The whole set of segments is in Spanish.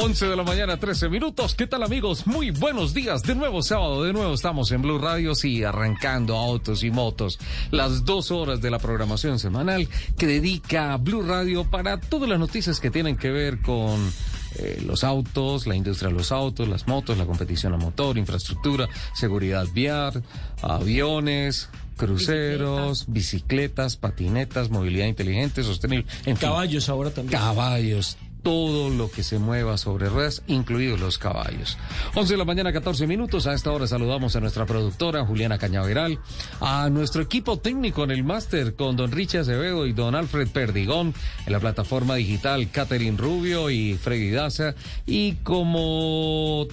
11 de la mañana, 13 minutos. ¿Qué tal, amigos? Muy buenos días. De nuevo sábado, de nuevo estamos en Blue Radio, sí, arrancando autos y motos. Las dos horas de la programación semanal que dedica Blue Radio para todas las noticias que tienen que ver con eh, los autos, la industria de los autos, las motos, la competición a motor, infraestructura, seguridad vial, aviones, cruceros, bicicletas, patinetas, movilidad inteligente, sostenible. En caballos fin, ahora también. Caballos, todo lo que se mueva sobre ruedas, incluidos los caballos. 11 de la mañana, 14 minutos. A esta hora saludamos a nuestra productora, Juliana Cañaveral, a nuestro equipo técnico en el máster con don Richard Acevedo y don Alfred Perdigón, en la plataforma digital Catherine Rubio y Freddy Daza, y como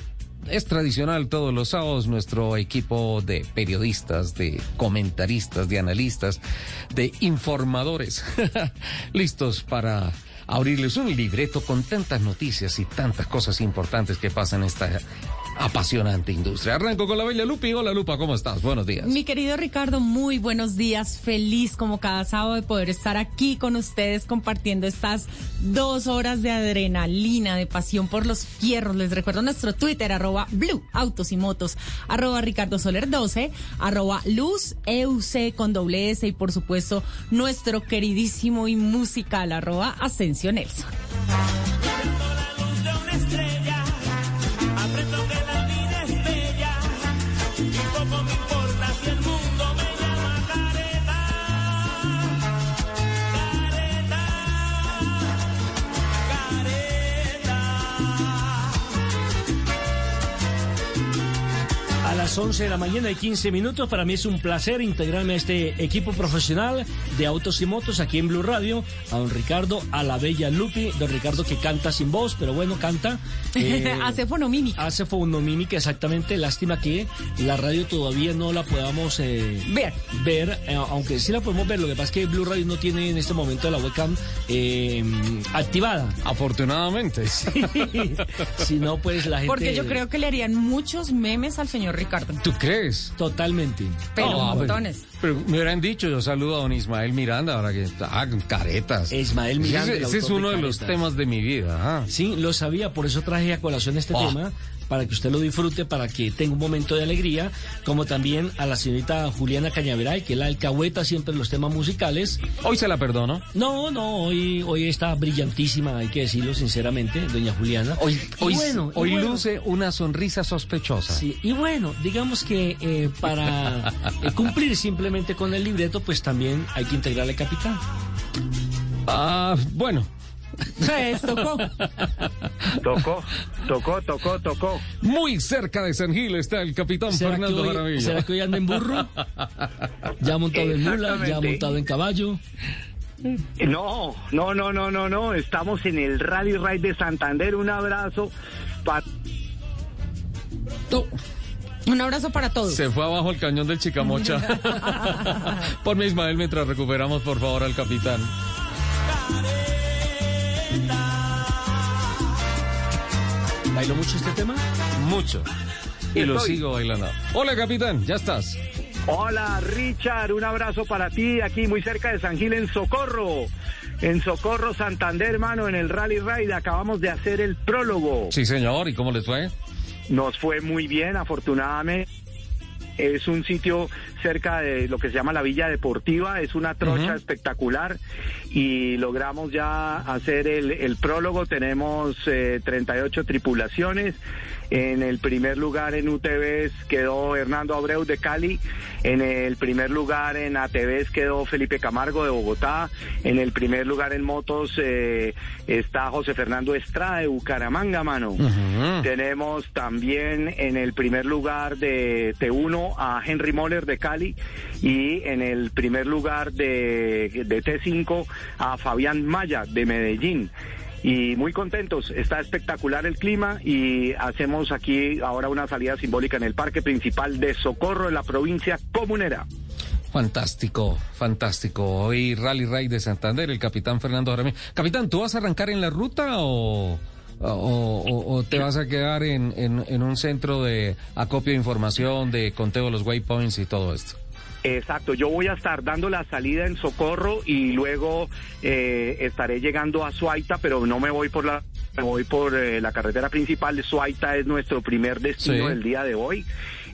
es tradicional todos los sábados nuestro equipo de periodistas, de comentaristas, de analistas, de informadores, listos para abrirles un libreto con tantas noticias y tantas cosas importantes que pasan esta apasionante industria. Arranco con la bella Lupi. Hola Lupa, ¿cómo estás? Buenos días. Mi querido Ricardo, muy buenos días. Feliz como cada sábado de poder estar aquí con ustedes compartiendo estas dos horas de adrenalina, de pasión por los fierros. Les recuerdo nuestro Twitter, arroba Blue Autos y Motos, arroba Ricardo Soler 12, arroba Luz EUC con doble S y por supuesto nuestro queridísimo y musical, arroba Ascencio Nelson. Las 11 de la mañana y 15 minutos. Para mí es un placer integrarme a este equipo profesional de autos y motos aquí en Blue Radio. A don Ricardo, a la bella Lupi. Don Ricardo que canta sin voz, pero bueno, canta. Eh, hace fonomímica. Hace fonomímica, exactamente. Lástima que la radio todavía no la podamos eh, ver. Ver, eh, aunque sí la podemos ver. Lo que pasa es que Blue Radio no tiene en este momento la webcam activada. Afortunadamente. Sí. si no, pues la gente. Porque yo creo que le harían muchos memes al señor Ricardo. ¿Tú crees? Totalmente. Pero no, montones. Pero, me hubieran dicho, yo saludo a don Ismael Miranda, ahora que está, ah, caretas. Ismael Miranda. Ese, es uno de, los temas de mi vida. Ah. Sí, lo sabía, por eso traje a colación este oh. tema, para que usted lo disfrute, para que tenga un momento de alegría, como también a la señorita Juliana Cañaveral, que es la alcahueta siempre en los temas musicales. Hoy se la perdono. No, no, hoy, hoy está brillantísima, hay que decirlo sinceramente, doña Juliana. Hoy, hoy, hoy luce una sonrisa sospechosa. Sí, y bueno, digamos que eh, para eh, cumplir simplemente con el libreto, pues también hay que integrarle capitán. Ah, bueno, pues, tocó. Tocó, tocó, tocó, tocó. Muy cerca de San Gil está el capitán Fernando Maravilla. ¿Será que hoy anda en burro? ¿Ya montado en mula? ¿Ya montado en caballo? No, no, no, no, no, no. Estamos en el Rally Ride de Santander. Un abrazo para... Un abrazo para todos. Se fue abajo el cañón del Chicamocha. Ponme Ismael mientras recuperamos, por favor, al capitán. ¿Bailo mucho este tema? Mucho. Y lo sigo bailando. Hola, capitán, ya estás. Hola, Richard, un abrazo para ti aquí muy cerca de San Gil en Socorro. En Socorro, Santander, hermano, en el Rally Ride acabamos de hacer el prólogo. Sí, señor, ¿y cómo les fue? Nos fue muy bien, afortunadamente. Es un sitio cerca de lo que se llama la Villa Deportiva, es una trocha espectacular y logramos ya hacer el, el prólogo, tenemos 38 eh, tripulaciones. En el primer lugar en UTVs quedó Hernando Abreu de Cali. En el primer lugar en ATVs quedó Felipe Camargo de Bogotá. En el primer lugar en motos eh, está José Fernando Estrada de Bucaramanga, mano. Tenemos también en el primer lugar de T1 a Henry Moller de Cali y en el primer lugar de, de T5 a Fabián Maya de Medellín. Y muy contentos. Está espectacular el clima y hacemos aquí ahora una salida simbólica en el parque principal de Socorro en la provincia comunera. Fantástico, fantástico. Hoy Rally Ride de Santander, el capitán Fernando Jaramillo. Capitán, ¿tú vas a arrancar en la ruta o, o, te vas a quedar en- en un centro de acopio de información, de conteo de los waypoints y todo esto? Exacto, yo voy a estar dando la salida en Socorro y luego eh, estaré llegando a Suaita, pero no me voy por la me voy por eh, la carretera principal. Suaita es nuestro primer destino Sí. del día de hoy.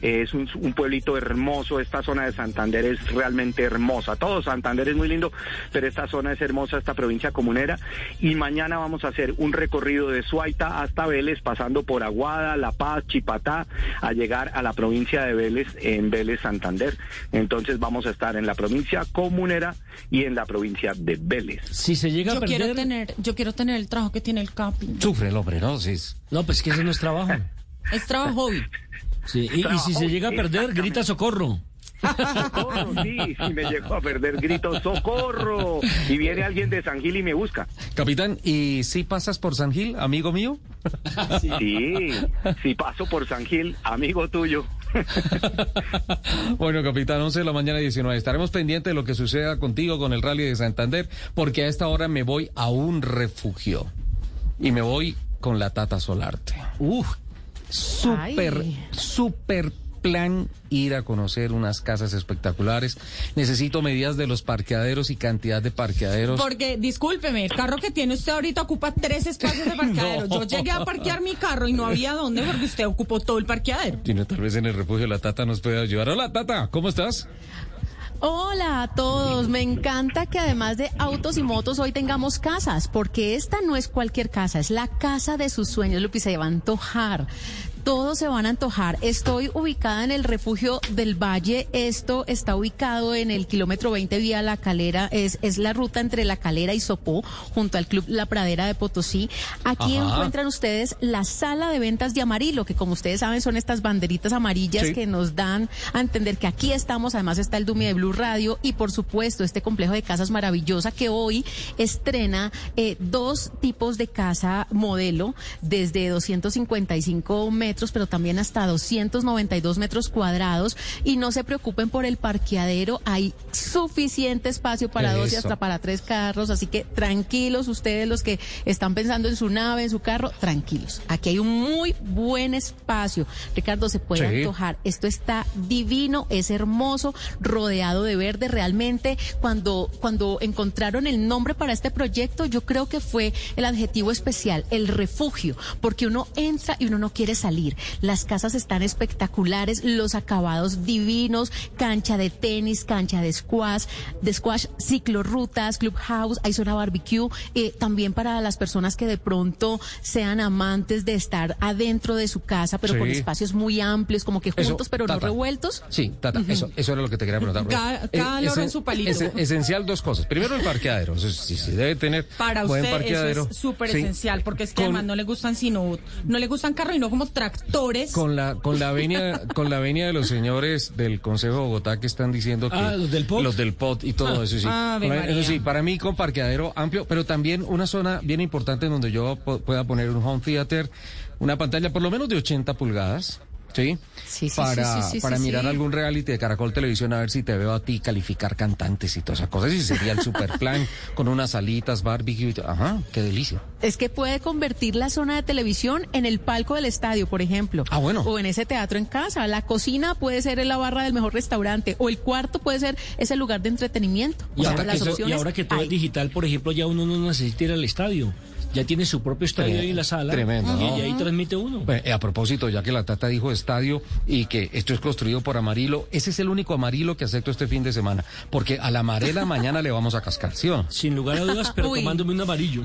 Es un, un pueblito hermoso, esta zona de Santander es realmente hermosa. Todo Santander es muy lindo, pero esta zona es hermosa, esta provincia comunera. Y mañana vamos a hacer un recorrido de Suaita hasta Vélez, pasando por Aguada, La Paz, Chipatá, a llegar a la provincia de Vélez, en Vélez, Santander. Entonces vamos a estar en la provincia comunera y en la provincia de Vélez. Si se llega a Yo quiero tener, yo quiero tener el trabajo que tiene el Capi. Sufre el hombre, ¿no? Sí. es- No, pues que ese no es trabajo. Es trabajo hobby. Sí, y, y si se llega a perder, grita socorro. Socorro, sí, si me llego a perder, grito socorro. Y viene alguien de San Gil y me busca. Capitán, ¿y si pasas por San Gil, amigo mío? Sí, si paso por San Gil, amigo tuyo. bueno, capitán, 11 de la mañana 19. Estaremos pendientes de lo que suceda contigo con el Rally de Santander, porque a esta hora me voy a un refugio. Y me voy con la Tata Solarte. Uf, Súper, súper plan ir a conocer unas casas espectaculares. Necesito medidas de los parqueaderos y cantidad de parqueaderos. Porque, discúlpeme, el carro que tiene usted ahorita ocupa tres espacios de parqueadero. No. Yo llegué a parquear mi carro y no había dónde porque usted ocupó todo el parqueadero. Sino tal vez en el refugio la Tata nos pueda ayudar. Hola, Tata, ¿cómo estás? Hola a todos, me encanta que además de autos y motos hoy tengamos casas, porque esta no es cualquier casa, es la casa de sus sueños, Lupi, se va a antojar. Todos se van a antojar. Estoy ubicada en el refugio del Valle. Esto está ubicado en el kilómetro 20 vía La Calera. Es, es la ruta entre La Calera y Sopó, junto al Club La Pradera de Potosí. Aquí Ajá. encuentran ustedes la sala de ventas de Amarillo, que como ustedes saben son estas banderitas amarillas Sí. que nos dan a entender que aquí estamos. Además está el Dumi de Blue Radio y por supuesto este complejo de casas maravillosa que hoy estrena eh, dos tipos de casa modelo desde 255 metros, pero también hasta 292 metros cuadrados. Y no se preocupen por el parqueadero, hay suficiente espacio para dos y hasta para tres carros, así que tranquilos ustedes los que están pensando en su nave, en su carro, tranquilos. Aquí hay un muy buen espacio. Ricardo, se puede Sí. antojar. Esto está divino, es hermoso, rodeado de verde. Realmente, cuando, cuando encontraron el nombre para este proyecto, yo creo que fue el adjetivo especial, el refugio, porque uno entra y uno no quiere salir. Las casas están espectaculares, los acabados divinos, cancha de tenis, cancha de squash, de squash, ciclorrutas, clubhouse, hay zona barbecue, eh, también para las personas que de pronto sean amantes de estar adentro de su casa, pero con espacios muy amplios, como que Eso, juntos, pero no revueltos. Sí, Tata, eso, eso era lo que te quería preguntar. Cada- cada Eh, loro esen- en su palito. esen- esencial dos cosas. Primero el parqueadero. Eso sí, sí, debe tener Para buen usted parqueadero. eso es súper Sí. esencial porque es que Con- además no le gustan sino no le gustan carros y no como tractores. Con la, con la venia, con la venia de los señores del Consejo de Bogotá que están diciendo que Ah, los del POT. los del POT y todo eso sí. María. eso sí, para mí con parqueadero amplio, pero también una zona bien importante en donde yo pueda poner un home theater, una pantalla por lo menos de 80 pulgadas. Sí, Sí, sí, para, sí, sí, sí, para sí, mirar sí. algún reality de Caracol Televisión a ver si te veo a ti calificar cantantes y todas esas cosas. Y sería el super plan con unas salitas, barbecue. Ajá, qué delicia. Es que puede convertir la zona de televisión en el palco del estadio, por ejemplo. Ah, bueno. O en ese teatro en casa. La cocina puede ser la barra del mejor restaurante. O el cuarto puede ser ese lugar de entretenimiento. Y O sea, ahora, las que, eso- y ahora que todo hay. es digital, por ejemplo, ya uno no necesita ir al estadio. Ya tiene su propio estadio ahí en la sala. Tremendo, Y, ¿no? y ahí transmite uno. Bueno, eh, a propósito, ya que la Tata dijo estadio y que esto es construido por Amarillo, ese es el único Amarillo que acepto este fin de semana, porque a la amarela mañana le vamos a cascar, ¿sí o no? Sin lugar a dudas, pero Uy. tomándome un amarillo.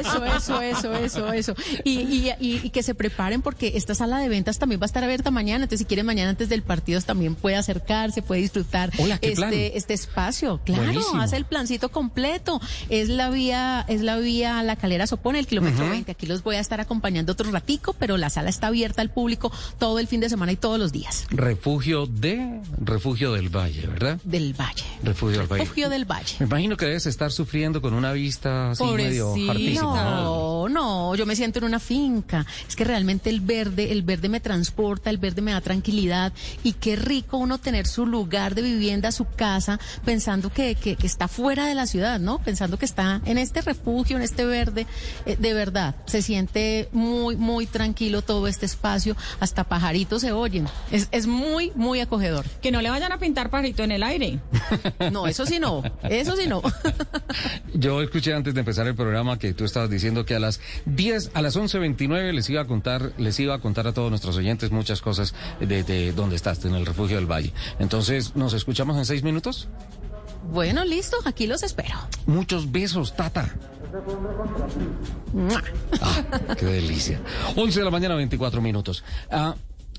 Eso, eso, eso, eso, eso. Y, y, y- y que se preparen porque esta sala de ventas también va a estar abierta mañana. Entonces, si quieren mañana antes del partido también puede acercarse, puede disfrutar Hola, ¿qué plan? este, este espacio. Claro, Buenísimo. hace el plancito completo. Es la vía, es la vía La Calera Sopone, el kilómetro 20. Aquí los voy a estar acompañando otro ratico, pero la sala está abierta al público todo el fin de semana y todos los días. Refugio de Refugio del Valle, ¿verdad? Del Valle. Refugio del Valle. Refugio del Valle. Me imagino que debes estar sufriendo con una vista así medio hartísima. No, no, yo me siento en una finca. Es que realmente el verde, el verde me transporta, el verde me da tranquilidad y qué rico uno tener su lugar de vivienda, su casa, pensando que, que, que está fuera de la ciudad, ¿no? Pensando que está en este refugio, en este verde. Eh, de verdad, se siente muy, muy tranquilo todo este espacio, hasta pajaritos se oyen. Es, es muy, muy acogedor. Que no le vayan a pintar pajarito en el aire. No, eso sí no, eso sí no. Yo escuché antes de empezar el programa que tú estabas diciendo que a las 10, a las 11.29 les iba a contar, les iba a contar a todos nuestros oyentes muchas cosas de, de dónde estás, en el refugio del Valle. Entonces, ¿nos escuchamos en seis minutos? Bueno, listo, aquí los espero. Muchos besos, Tata. Ah, qué delicia. 11 de la mañana, 24 minutos. Ah,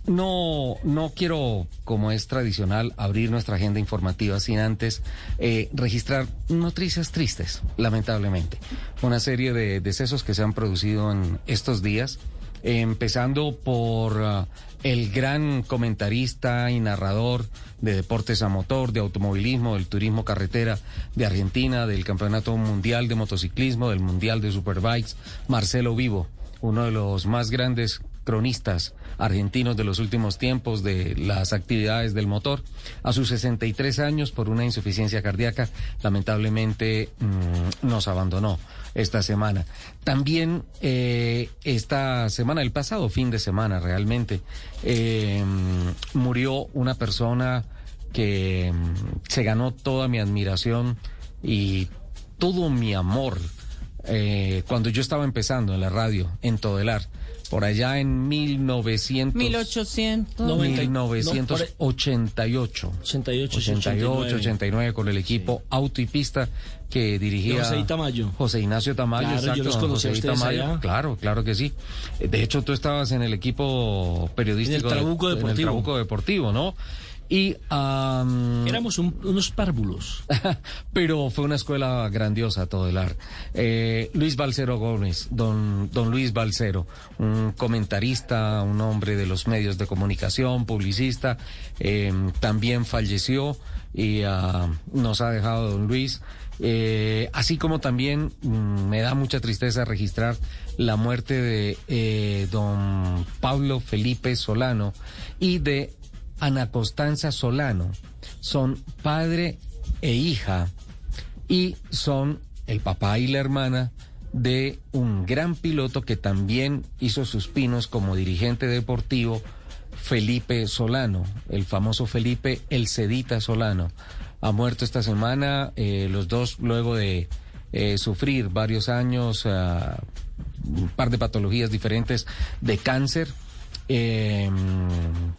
no, no quiero, como es tradicional, abrir nuestra agenda informativa sin antes eh, registrar noticias tristes, lamentablemente. Una serie de decesos que se han producido en estos días, empezando por ah, el gran comentarista y narrador de deportes a motor, de automovilismo, del turismo carretera de Argentina, del Campeonato Mundial de Motociclismo, del Mundial de Superbikes, Marcelo Vivo, uno de los más grandes cronistas argentinos de los últimos tiempos de las actividades del motor. A sus 63 años, por una insuficiencia cardíaca, lamentablemente mm, nos abandonó esta semana. También eh, esta semana, el pasado fin de semana realmente, eh, murió una persona que mm, se ganó toda mi admiración y todo mi amor eh, cuando yo estaba empezando en la radio, en Todelar, por allá en 1900, 1800. No, 1988. 88, 88, 89 con el equipo Auto y Pista que dirigía José. Tamayo. José Ignacio Tamayo, Claro, yo exacto, los don conocí a José ustedes Tamayo. allá. Claro, claro que sí. De hecho, tú estabas en el equipo periodístico En el Trabuco de- en el Deportivo. Trabuco Deportivo, ¿no? Y am, Éramos un- unos párvulos. pero fue una escuela grandiosa todo el arte. Eh, Luis Balcero Gómez, don, don Luis Balcero, un comentarista, un hombre de los medios de comunicación, publicista, eh, también falleció y ah, nos ha dejado don Luis. Eh, así como también mm, me da mucha tristeza registrar la muerte de eh, don Pablo Felipe Solano y de Ana Constanza Solano. Son padre e hija y son el papá y la hermana de un gran piloto que también hizo sus pinos como dirigente deportivo, Felipe Solano, el famoso Felipe El Cedita Solano. Ha muerto esta semana, eh, los dos luego de eh, sufrir varios años, ah, un par de patologías diferentes de cáncer, eh,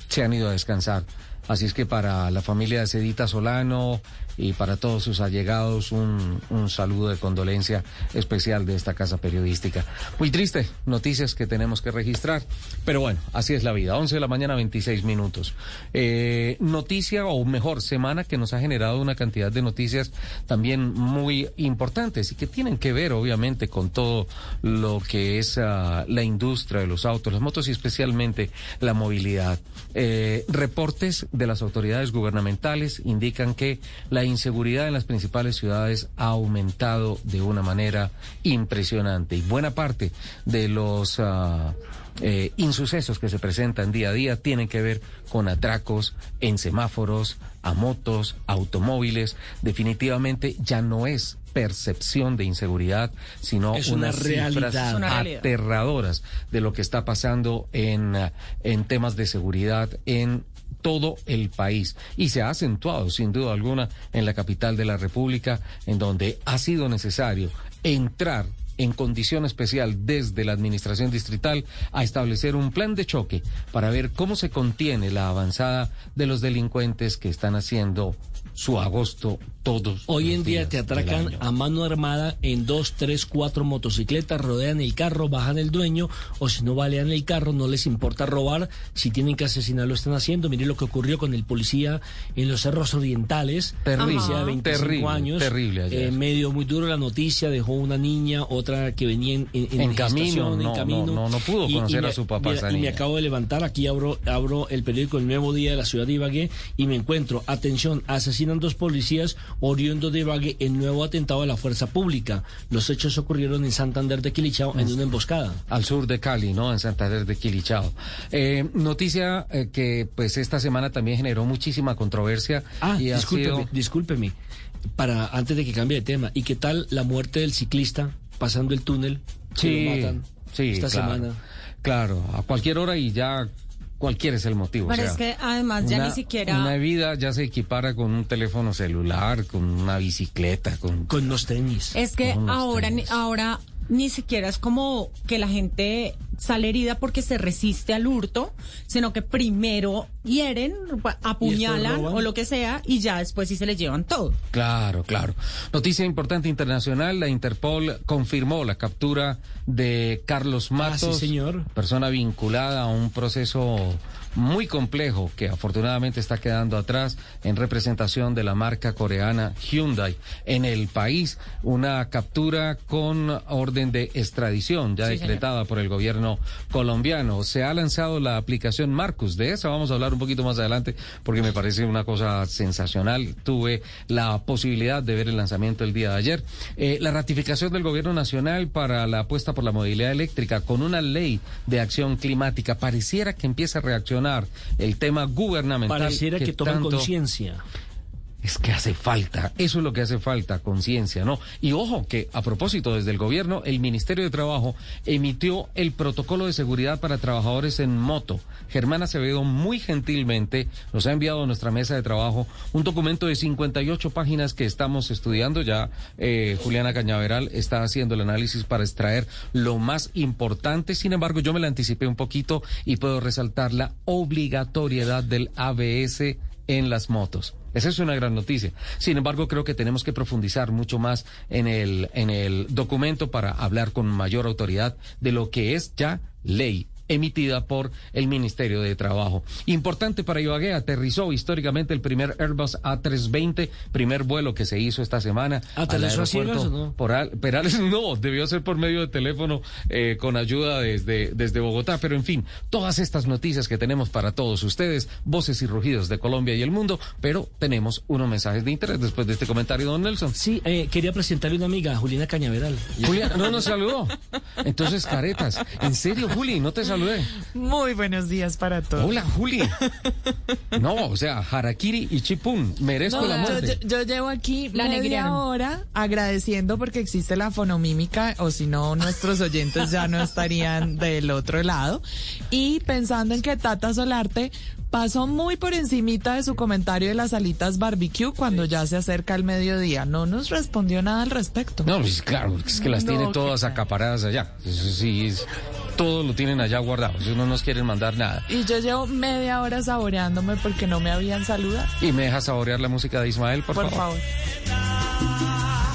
se han ido a descansar. Así es que para la familia de Cedita Solano y para todos sus allegados un, un saludo de condolencia especial de esta casa periodística. Muy triste, noticias que tenemos que registrar, pero bueno, así es la vida. 11 de la mañana, 26 minutos. Eh, noticia, o mejor, semana que nos ha generado una cantidad de noticias también muy importantes y que tienen que ver, obviamente, con todo lo que es ah, la industria de los autos, las motos y especialmente la movilidad. Eh, reportes de las autoridades gubernamentales indican que la inseguridad en las principales ciudades ha aumentado de una manera impresionante y buena parte de los ah, eh, insucesos que se presentan día a día tienen que ver con atracos en semáforos, a motos, automóviles. Definitivamente ya no es percepción de inseguridad, sino Es una unas realidad. cifras una aterradoras de lo que está pasando en, ah, en temas de seguridad en todo el país. Y se ha acentuado sin duda alguna en la capital de la República en donde ha sido necesario entrar en condición especial desde la administración distrital a establecer un plan de choque para ver cómo se contiene la avanzada de los delincuentes que están haciendo su agosto todos. Hoy en día te atracan a mano armada en dos, tres, cuatro motocicletas, rodean el carro, bajan el dueño, o si no balean el carro, no les importa robar, si tienen que asesinar lo están haciendo. Mire lo que ocurrió con el policía en los cerros orientales, Terrible, policía de 25 terrible, años, terrible eh, medio muy duro la noticia, dejó una niña, otra que venía en, en, En camino, en no, camino. no, no, no pudo conocer me- a su papá, mira, esa y me acabo de levantar, aquí abro, abro el periódico El Nuevo Día de la ciudad de Ibagué y me encuentro, atención, asesinan dos policías oriundos de Ibagué en nuevo atentado a la fuerza pública. Los hechos ocurrieron en Santander de Quilichao en una emboscada. al sur de Cali, ¿no? En Santander de Quilichao. Eh, noticia eh, que pues esta semana también generó muchísima controversia. Ah, y discúlpeme, sido- discúlpeme, para, antes de que cambie de tema, ¿y qué tal la muerte del ciclista pasando el túnel? Sí, lo matan sí, esta claro. semana. Claro, a cualquier hora y ya cualquiera es el motivo. o Pero sea, es que además ya una- ni siquiera... Una vida ya se equipara con un teléfono celular, con una bicicleta, con... Con los tenis. Es que ahora, ni- tenis. ahora ni siquiera es como que la gente sale herida porque se resiste al hurto, sino que primero hieren, apuñalan o lo que sea y ya después sí se les llevan todo. Claro, claro. Noticia importante internacional, la Interpol confirmó la captura de Carlos Matos, Ah, sí, señor. persona vinculada a un proceso muy complejo que afortunadamente está quedando atrás en representación de la marca coreana Hyundai en el país. Una captura con orden de extradición ya Sí, decretada por el gobierno colombiano. Se ha lanzado la aplicación Marcus. De esa vamos a hablar un poquito más adelante porque me parece una cosa sensacional. Tuve la posibilidad de ver el lanzamiento el día de ayer. Eh, la ratificación del gobierno nacional para la apuesta por la movilidad eléctrica con una ley de acción climática. Pareciera que empieza a reaccionar el tema gubernamental. Pareciera que, toman tanto- conciencia. Es que hace falta, eso es lo que hace falta, conciencia, ¿no? Y ojo que a propósito, desde el gobierno, el Ministerio de Trabajo emitió el protocolo de seguridad para trabajadores en moto. Germán Acevedo muy gentilmente nos ha enviado a nuestra mesa de trabajo un documento de 58 páginas que estamos estudiando. Ya eh, Juliana Cañaveral está haciendo el análisis para extraer lo más importante. Sin embargo, yo me la anticipé un poquito y puedo resaltar la obligatoriedad del ABS en las motos. Esa es una gran noticia. Sin embargo, creo que tenemos que profundizar mucho más en el, en el documento para hablar con mayor autoridad de lo que es ya ley emitida por el Ministerio de Trabajo. Importante para Ibagué, aterrizó históricamente el primer Airbus A320, primer vuelo que se hizo esta semana. ¿Aterrizó a ciegas aeropuerto o no? por Al- Perales no, debió ser por medio de teléfono eh, con ayuda desde, desde Bogotá. Pero en fin, todas estas noticias que tenemos para todos ustedes, voces y rugidos de Colombia y el mundo, pero tenemos unos mensajes de interés después de este comentario, don Nelson. Sí, eh, quería presentarle una amiga, Juliana Cañaveral. Julia, no nos saludó. Entonces, caretas. En serio, Juli, no te saludé. Muy buenos días para todos. Hola, Juli. No, o sea, Harakiri y Chipún. Merezco No, la yo, muerte. yo- yo llevo aquí La media negrearon. hora agradeciendo porque existe la fonomímica, o si no, nuestros oyentes ya no estarían del otro lado. Y pensando en que Tata Solarte pasó muy por encimita de su comentario de las alitas barbecue cuando ya se acerca el mediodía. No nos respondió nada al respecto. No, pues claro, es que las No, tiene todas acaparadas allá. Eso sí, es, todo lo tienen allá guardado. Ellos no nos quieren mandar nada. Y yo llevo media hora saboreándome porque no me habían saludado. Y me deja saborear la música de Ismael, por, Por favor. favor.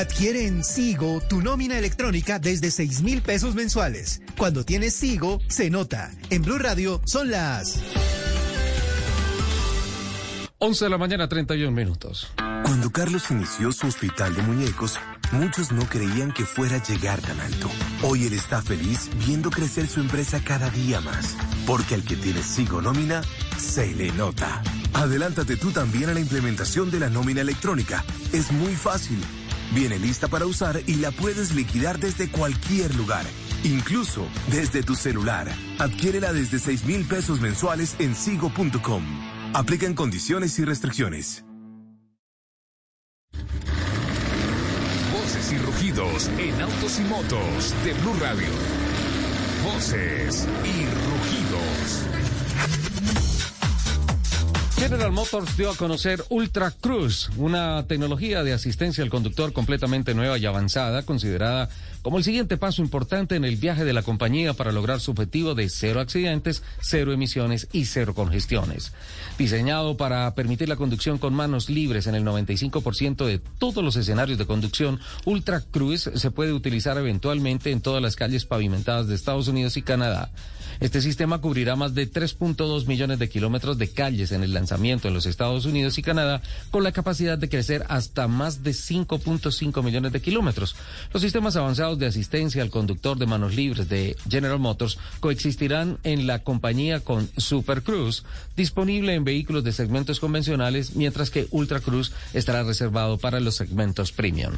Adquiere en Sigo tu nómina electrónica desde 6 mil pesos mensuales. Cuando tienes Sigo, se nota. En Blue Radio son las 11 de la mañana, 31 minutos. Cuando Carlos inició su hospital de muñecos, muchos no creían que fuera a llegar tan alto. Hoy él está feliz viendo crecer su empresa cada día más, porque al que tiene Sigo Nómina, se le nota. Adelántate tú también a la implementación de la nómina electrónica. Es muy fácil. Viene lista para usar y la puedes liquidar desde cualquier lugar, incluso desde tu celular. Adquiérela desde 6 mil pesos mensuales en sigo.com. Aplican condiciones y restricciones. Voces y rugidos en autos y motos de Blue Radio. Voces y rugidos. General Motors dio a conocer Ultra Cruise, una tecnología de asistencia al conductor completamente nueva y avanzada, considerada como el siguiente paso importante en el viaje de la compañía para lograr su objetivo de cero accidentes, cero emisiones y cero congestiones. Diseñado para permitir la conducción con manos libres en el 95% de todos los escenarios de conducción, Ultra Cruise se puede utilizar eventualmente en todas las calles pavimentadas de Estados Unidos y Canadá. Este sistema cubrirá más de 3.2 millones de kilómetros de calles en el lanzamiento en los Estados Unidos y Canadá, con la capacidad de crecer hasta más de 5.5 millones de kilómetros. Los sistemas avanzados de asistencia al conductor de manos libres de General Motors coexistirán en la compañía con Super Cruise, disponible en vehículos de segmentos convencionales, mientras que Ultra Cruise estará reservado para los segmentos premium.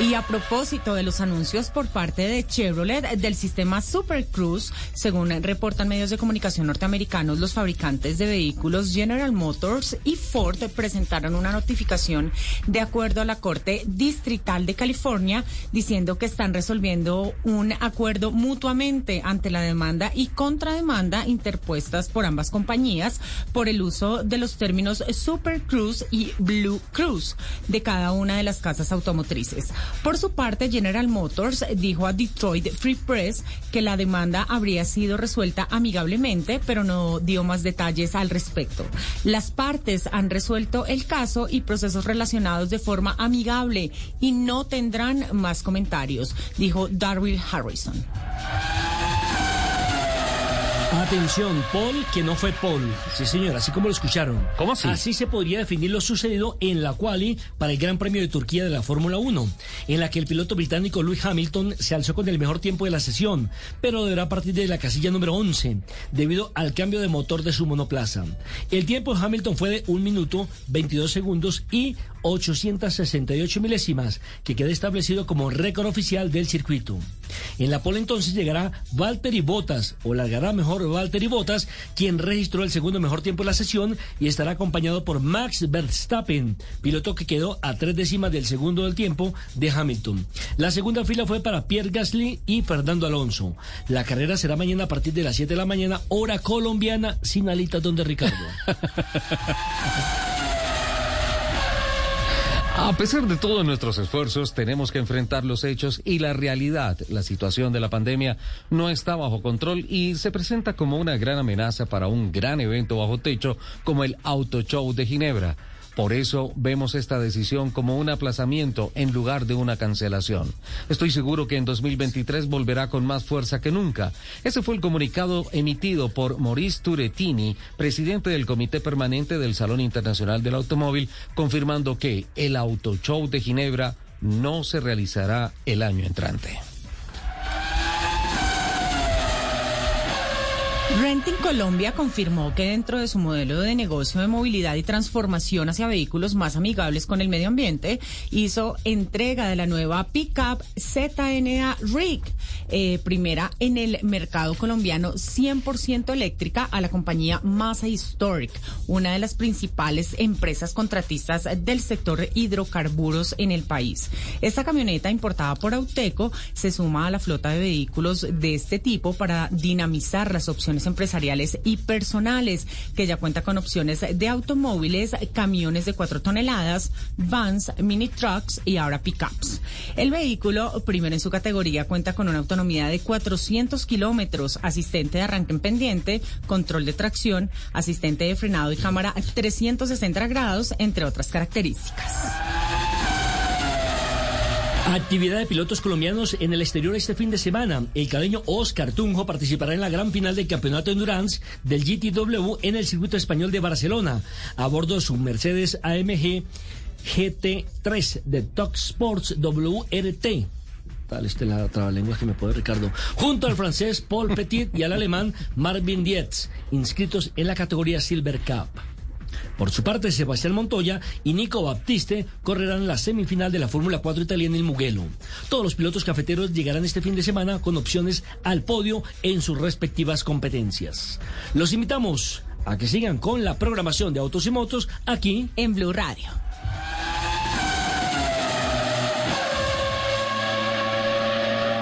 Y a propósito de los anuncios por parte de Chevrolet del sistema Super Cruise, según reportan medios de comunicación norteamericanos, los fabricantes de vehículos General Motors y Ford presentaron una notificación de acuerdo a la Corte Distrital de California diciendo que están resolviendo un acuerdo mutuamente ante la demanda y contrademanda interpuestas por ambas compañías por el uso de los términos Super Cruise y Blue Cruise de cada una de las casas automotrices. Por su parte, General Motors dijo a Detroit Free Press que la demanda habría sido resuelta amigablemente, pero no dio más detalles al respecto. Las partes han resuelto el caso y procesos relacionados de forma amigable y no tendrán más comentarios, dijo Darryl Harrison. Atención, Paul, que no fue Paul. Sí, señor, así como lo escucharon. ¿Cómo así? Así se podría definir lo sucedido en la quali para el Gran Premio de Turquía de la Fórmula 1, en la que el piloto británico Lewis Hamilton se alzó con el mejor tiempo de la sesión, pero deberá partir de la casilla número 11, debido al cambio de motor de su monoplaza. El tiempo de Hamilton fue de 1 minuto, 22 segundos y 868 milésimas, que queda establecido como récord oficial del circuito. En la pole entonces llegará Valtteri Bottas, o largará mejor Valtteri Bottas, quien registró el segundo mejor tiempo de la sesión y estará acompañado por Max Verstappen, piloto que quedó a tres décimas del segundo del tiempo de Hamilton. La segunda fila fue para Pierre Gasly y Fernando Alonso. La carrera será mañana a partir de las 7 de la mañana, hora colombiana, sin alitas donde Ricardo. A pesar de todos nuestros esfuerzos, tenemos que enfrentar los hechos y la realidad. La situación de la pandemia no está bajo control y se presenta como una gran amenaza para un gran evento bajo techo como el Auto Show de Ginebra. Por eso vemos esta decisión como un aplazamiento en lugar de una cancelación. Estoy seguro que en 2023 volverá con más fuerza que nunca. Ese fue el comunicado emitido por Maurice Turetini, presidente del Comité Permanente del Salón Internacional del Automóvil, confirmando que el Auto Show de Ginebra no se realizará el año entrante. Renting Colombia confirmó que dentro de su modelo de negocio de movilidad y transformación hacia vehículos más amigables con el medio ambiente, hizo entrega de la nueva pickup ZNA Rig, eh, primera en el mercado colombiano 100% eléctrica a la compañía Massa Historic, una de las principales empresas contratistas del sector hidrocarburos en el país. Esta camioneta importada por Auteco se suma a la flota de vehículos de este tipo para dinamizar las opciones empresariales y personales, que ya cuenta con opciones de automóviles, camiones de 4 toneladas, vans, mini trucks y ahora pickups. El vehículo, primero en su categoría, cuenta con una autonomía de 400 kilómetros, asistente de arranque en pendiente, control de tracción, asistente de frenado y cámara 360 grados, entre otras características. Actividad de pilotos colombianos en el exterior este fin de semana. El cadeño Oscar Tunjo participará en la gran final del campeonato endurance del GTW en el circuito español de Barcelona, a bordo de su Mercedes AMG GT3 de Talk Sports WRT tal este la que me puede Ricardo, junto al francés Paul Petit y al alemán Marvin Dietz, inscritos en la categoría Silver Cup. Por su parte, Sebastián Montoya y Nico Baptiste correrán la semifinal de la Fórmula 4 italiana en Mugello. Todos los pilotos cafeteros llegarán este fin de semana con opciones al podio en sus respectivas competencias. Los invitamos a que sigan con la programación de Autos y Motos aquí en Blue Radio.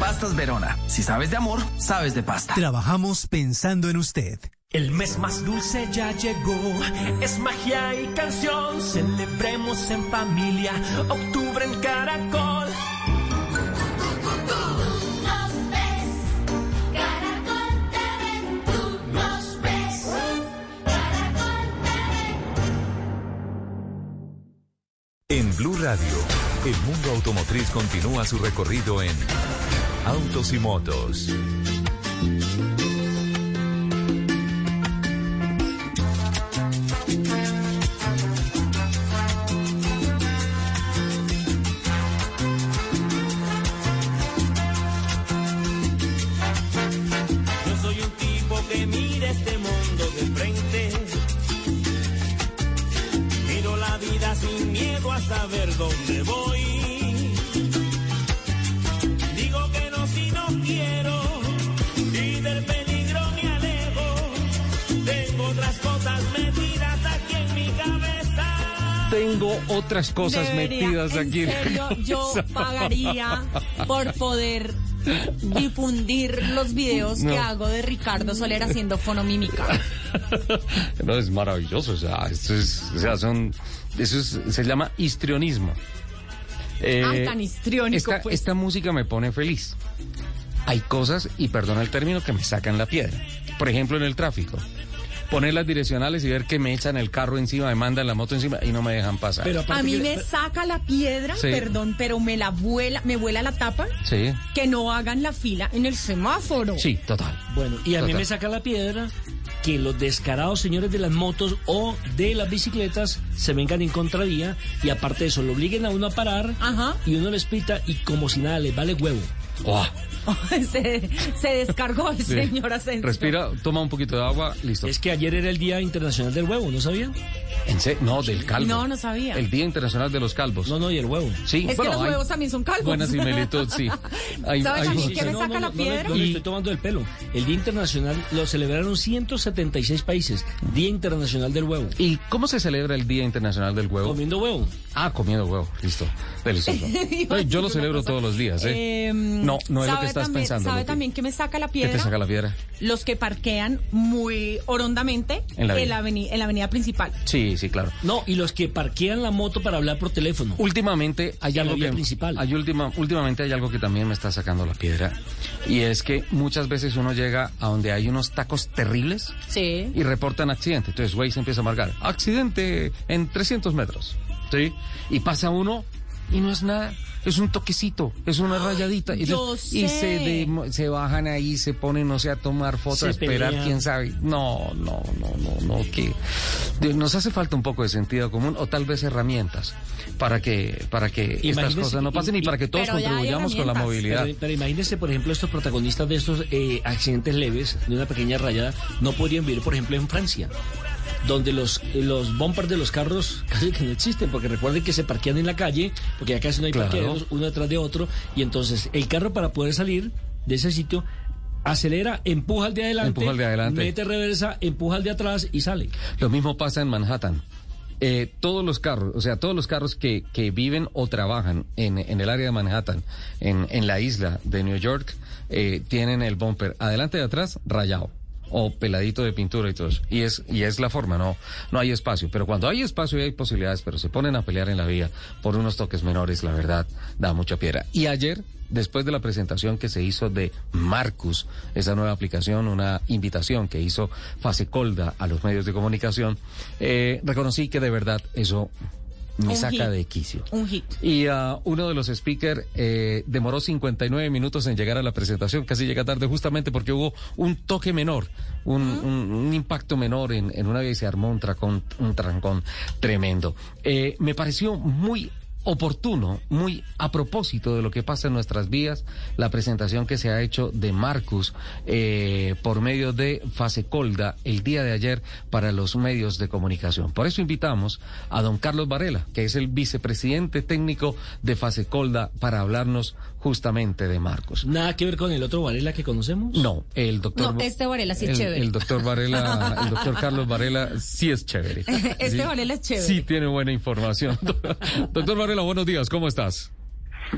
Pastas Verona. Si sabes de amor, sabes de pasta. Trabajamos pensando en usted. El mes más dulce ya llegó, es magia y canción, celebremos en familia, octubre en Caracol. En Blue Radio, el mundo automotriz continúa su recorrido en Autos y Motos. Otras cosas Debería, metidas en aquí. serio, yo pagaría por poder difundir los videos que hago de Ricardo Soler haciendo fonomímica. No, es maravilloso, o sea, esto es, o sea, son, eso es- se llama histrionismo. Eh, Ay, tan histriónico, esta, pues. esta música me pone feliz. Hay cosas, y perdona el término, que me sacan la piedra. Por ejemplo, en el tráfico. Poner las direccionales y ver que me echan el carro encima, me mandan la moto encima y no me dejan pasar. A mí me saca la piedra, Sí. perdón, pero me la vuela, me vuela la tapa Sí, que no hagan la fila en el semáforo. sí, total. Bueno, y a mí Total. me saca la piedra que los descarados señores de las motos o de las bicicletas se vengan en contravía y aparte de eso lo obliguen a uno a parar y uno les pita y como si nada les vale huevo. se, se descargó el Sí. señor Asensio. Respira, toma un poquito de agua, listo. Es que ayer era el Día Internacional del Huevo, ¿no sabían? ¿En? No, del calvo. No, no sabía. El Día Internacional de los Calvos. No, no, y el huevo. Sí, Es bueno, que los hay huevos también son calvos. Buena similitud, sí. Hay- ¿Sabes hay a mí muchos. qué me saca no, la no, no, piedra? no le estoy tomando el pelo. El Día Internacional lo celebraron 176 países. Día Internacional del Huevo. ¿Y cómo se celebra el Día Internacional del Huevo? Comiendo huevo. Ah, comiendo huevo, listo. Delicioso. No, yo lo celebro todos los días, ¿eh? Em, no, no es lo ¿sabe que estás también- pensando. ¿Sabe también que me saca la ¿Qué piedra? te saca la piedra? Los que parquean muy horondamente En la en, avenida. la aveni- en la avenida principal. Sí, sí, claro. No, y los que parquean la moto para hablar por teléfono. Últimamente hay algo que principal. hay última, últimamente hay algo que también me está sacando la piedra y es que muchas veces uno llega a donde hay unos tacos terribles Sí. y reportan accidente. Entonces, güey, se empieza a marcar accidente en 300 metros, ¿sí? Y pasa uno y no es nada. Es un toquecito, es una rayadita. Y, yo y sé. se, de- se bajan ahí, se ponen, no sé, a tomar fotos, a esperar, quién sabe. No, no, no, no, no, que nos hace falta un poco de sentido común o tal vez herramientas para que, para que estas Imagínese- cosas no pasen y, y- para que todos contribuyamos con la movilidad. Pero, pero imagínense, por ejemplo, estos protagonistas de estos eh, accidentes leves, de una pequeña rayada, no podrían vivir, por ejemplo, en Francia, donde los, los bumpers de los carros casi que no existen, porque recuerden que se parquean en la calle, porque ya casi no hay Claro. parqueaderos, uno detrás de otro, y entonces el carro para poder salir de ese sitio acelera, empuja al de adelante, Empuja al de adelante. mete reversa, empuja al de atrás y sale. Lo mismo pasa en Manhattan. Eh, todos los carros, o sea, todos los carros que, que viven o trabajan en, en el área de Manhattan, en, en la isla de New York, eh, tienen el bumper adelante y atrás rayado o peladito de pintura y todo eso. Y es, y es la forma, no, no hay espacio. Pero cuando hay espacio y hay posibilidades, pero se ponen a pelear en la vía por unos toques menores, la verdad, da mucha piedra. Y ayer, después de la presentación que se hizo de Marcus, esa nueva aplicación, una invitación que hizo Fasecolda a los medios de comunicación, eh, reconocí que de verdad eso me Un saca hit. de quicio. Un hit. Y ah, uno de los speakers eh, demoró 59 minutos en llegar a la presentación, casi llega tarde justamente porque hubo un toque menor, un, un- un impacto menor en, en una vía y se armó un, tracón, un trancón tremendo. Eh, me pareció muy oportuno, muy a propósito de lo que pasa en nuestras vías, la presentación que se ha hecho de Marcus eh, por medio de Fasecolda el día de ayer para los medios de comunicación. Por eso invitamos a don Carlos Varela, que es el vicepresidente técnico de Fasecolda, para hablarnos justamente de Marcus. ¿Nada que ver con el otro Varela que conocemos? No, el doctor... No, este Varela sí es el, chévere. El doctor Varela, el doctor Carlos Varela sí es chévere. Este Sí, Varela es chévere. Sí tiene buena información. doctor Varela, buenos días, ¿cómo estás?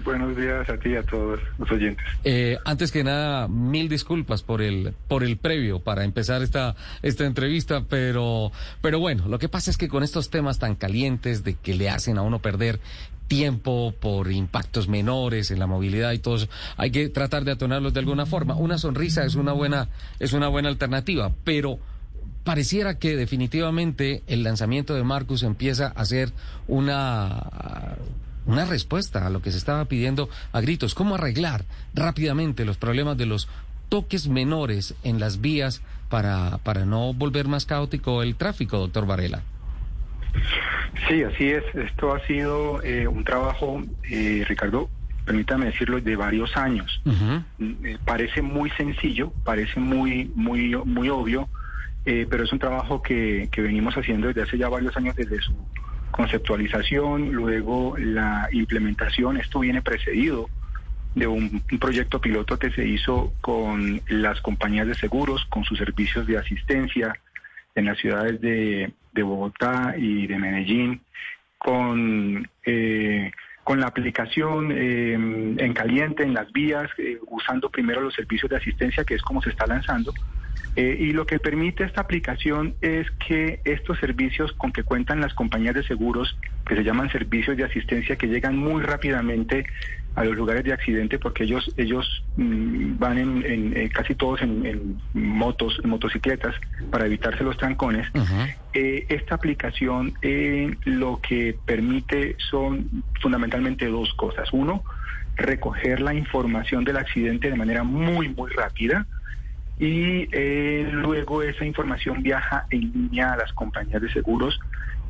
Buenos días a ti y a todos los oyentes. Eh, antes que nada, mil disculpas por el por el previo para empezar esta esta entrevista, pero pero bueno, lo que pasa es que con estos temas tan calientes de que le hacen a uno perder tiempo por impactos menores en la movilidad y todo eso, hay que tratar de atonarlos de alguna forma. Una sonrisa es una buena es una buena alternativa, pero pareciera que definitivamente el lanzamiento de Marcus empieza a ser una una respuesta a lo que se estaba pidiendo a gritos. ¿Cómo arreglar rápidamente los problemas de los toques menores en las vías para, para no volver más caótico el tráfico, doctor Varela? Sí, así es. Esto ha sido eh, un trabajo, eh, Ricardo, permítame decirlo, de varios años. Eh, parece muy sencillo, parece muy, muy, muy obvio, eh, pero es un trabajo que, venimos haciendo desde hace ya varios años, desde su conceptualización, luego la implementación. Esto viene precedido de un, proyecto piloto que se hizo con las compañías de seguros, con sus servicios de asistencia en las ciudades de, de Bogotá y de Medellín, con, eh, con la aplicación eh, en caliente en las vías, eh, usando primero los servicios de asistencia, que es como se está lanzando. Eh, y lo que permite esta aplicación es que estos servicios con que cuentan las compañías de seguros, que se llaman servicios de asistencia, que llegan muy rápidamente a los lugares de accidente, porque ellos ellos mm, van en, en, eh, casi todos en, en motos, en motocicletas, para evitarse los trancones. Eh, esta aplicación eh, lo que permite son fundamentalmente dos cosas. Uno, recoger la información del accidente de manera muy, muy rápida y eh, luego esa información viaja en línea a las compañías de seguros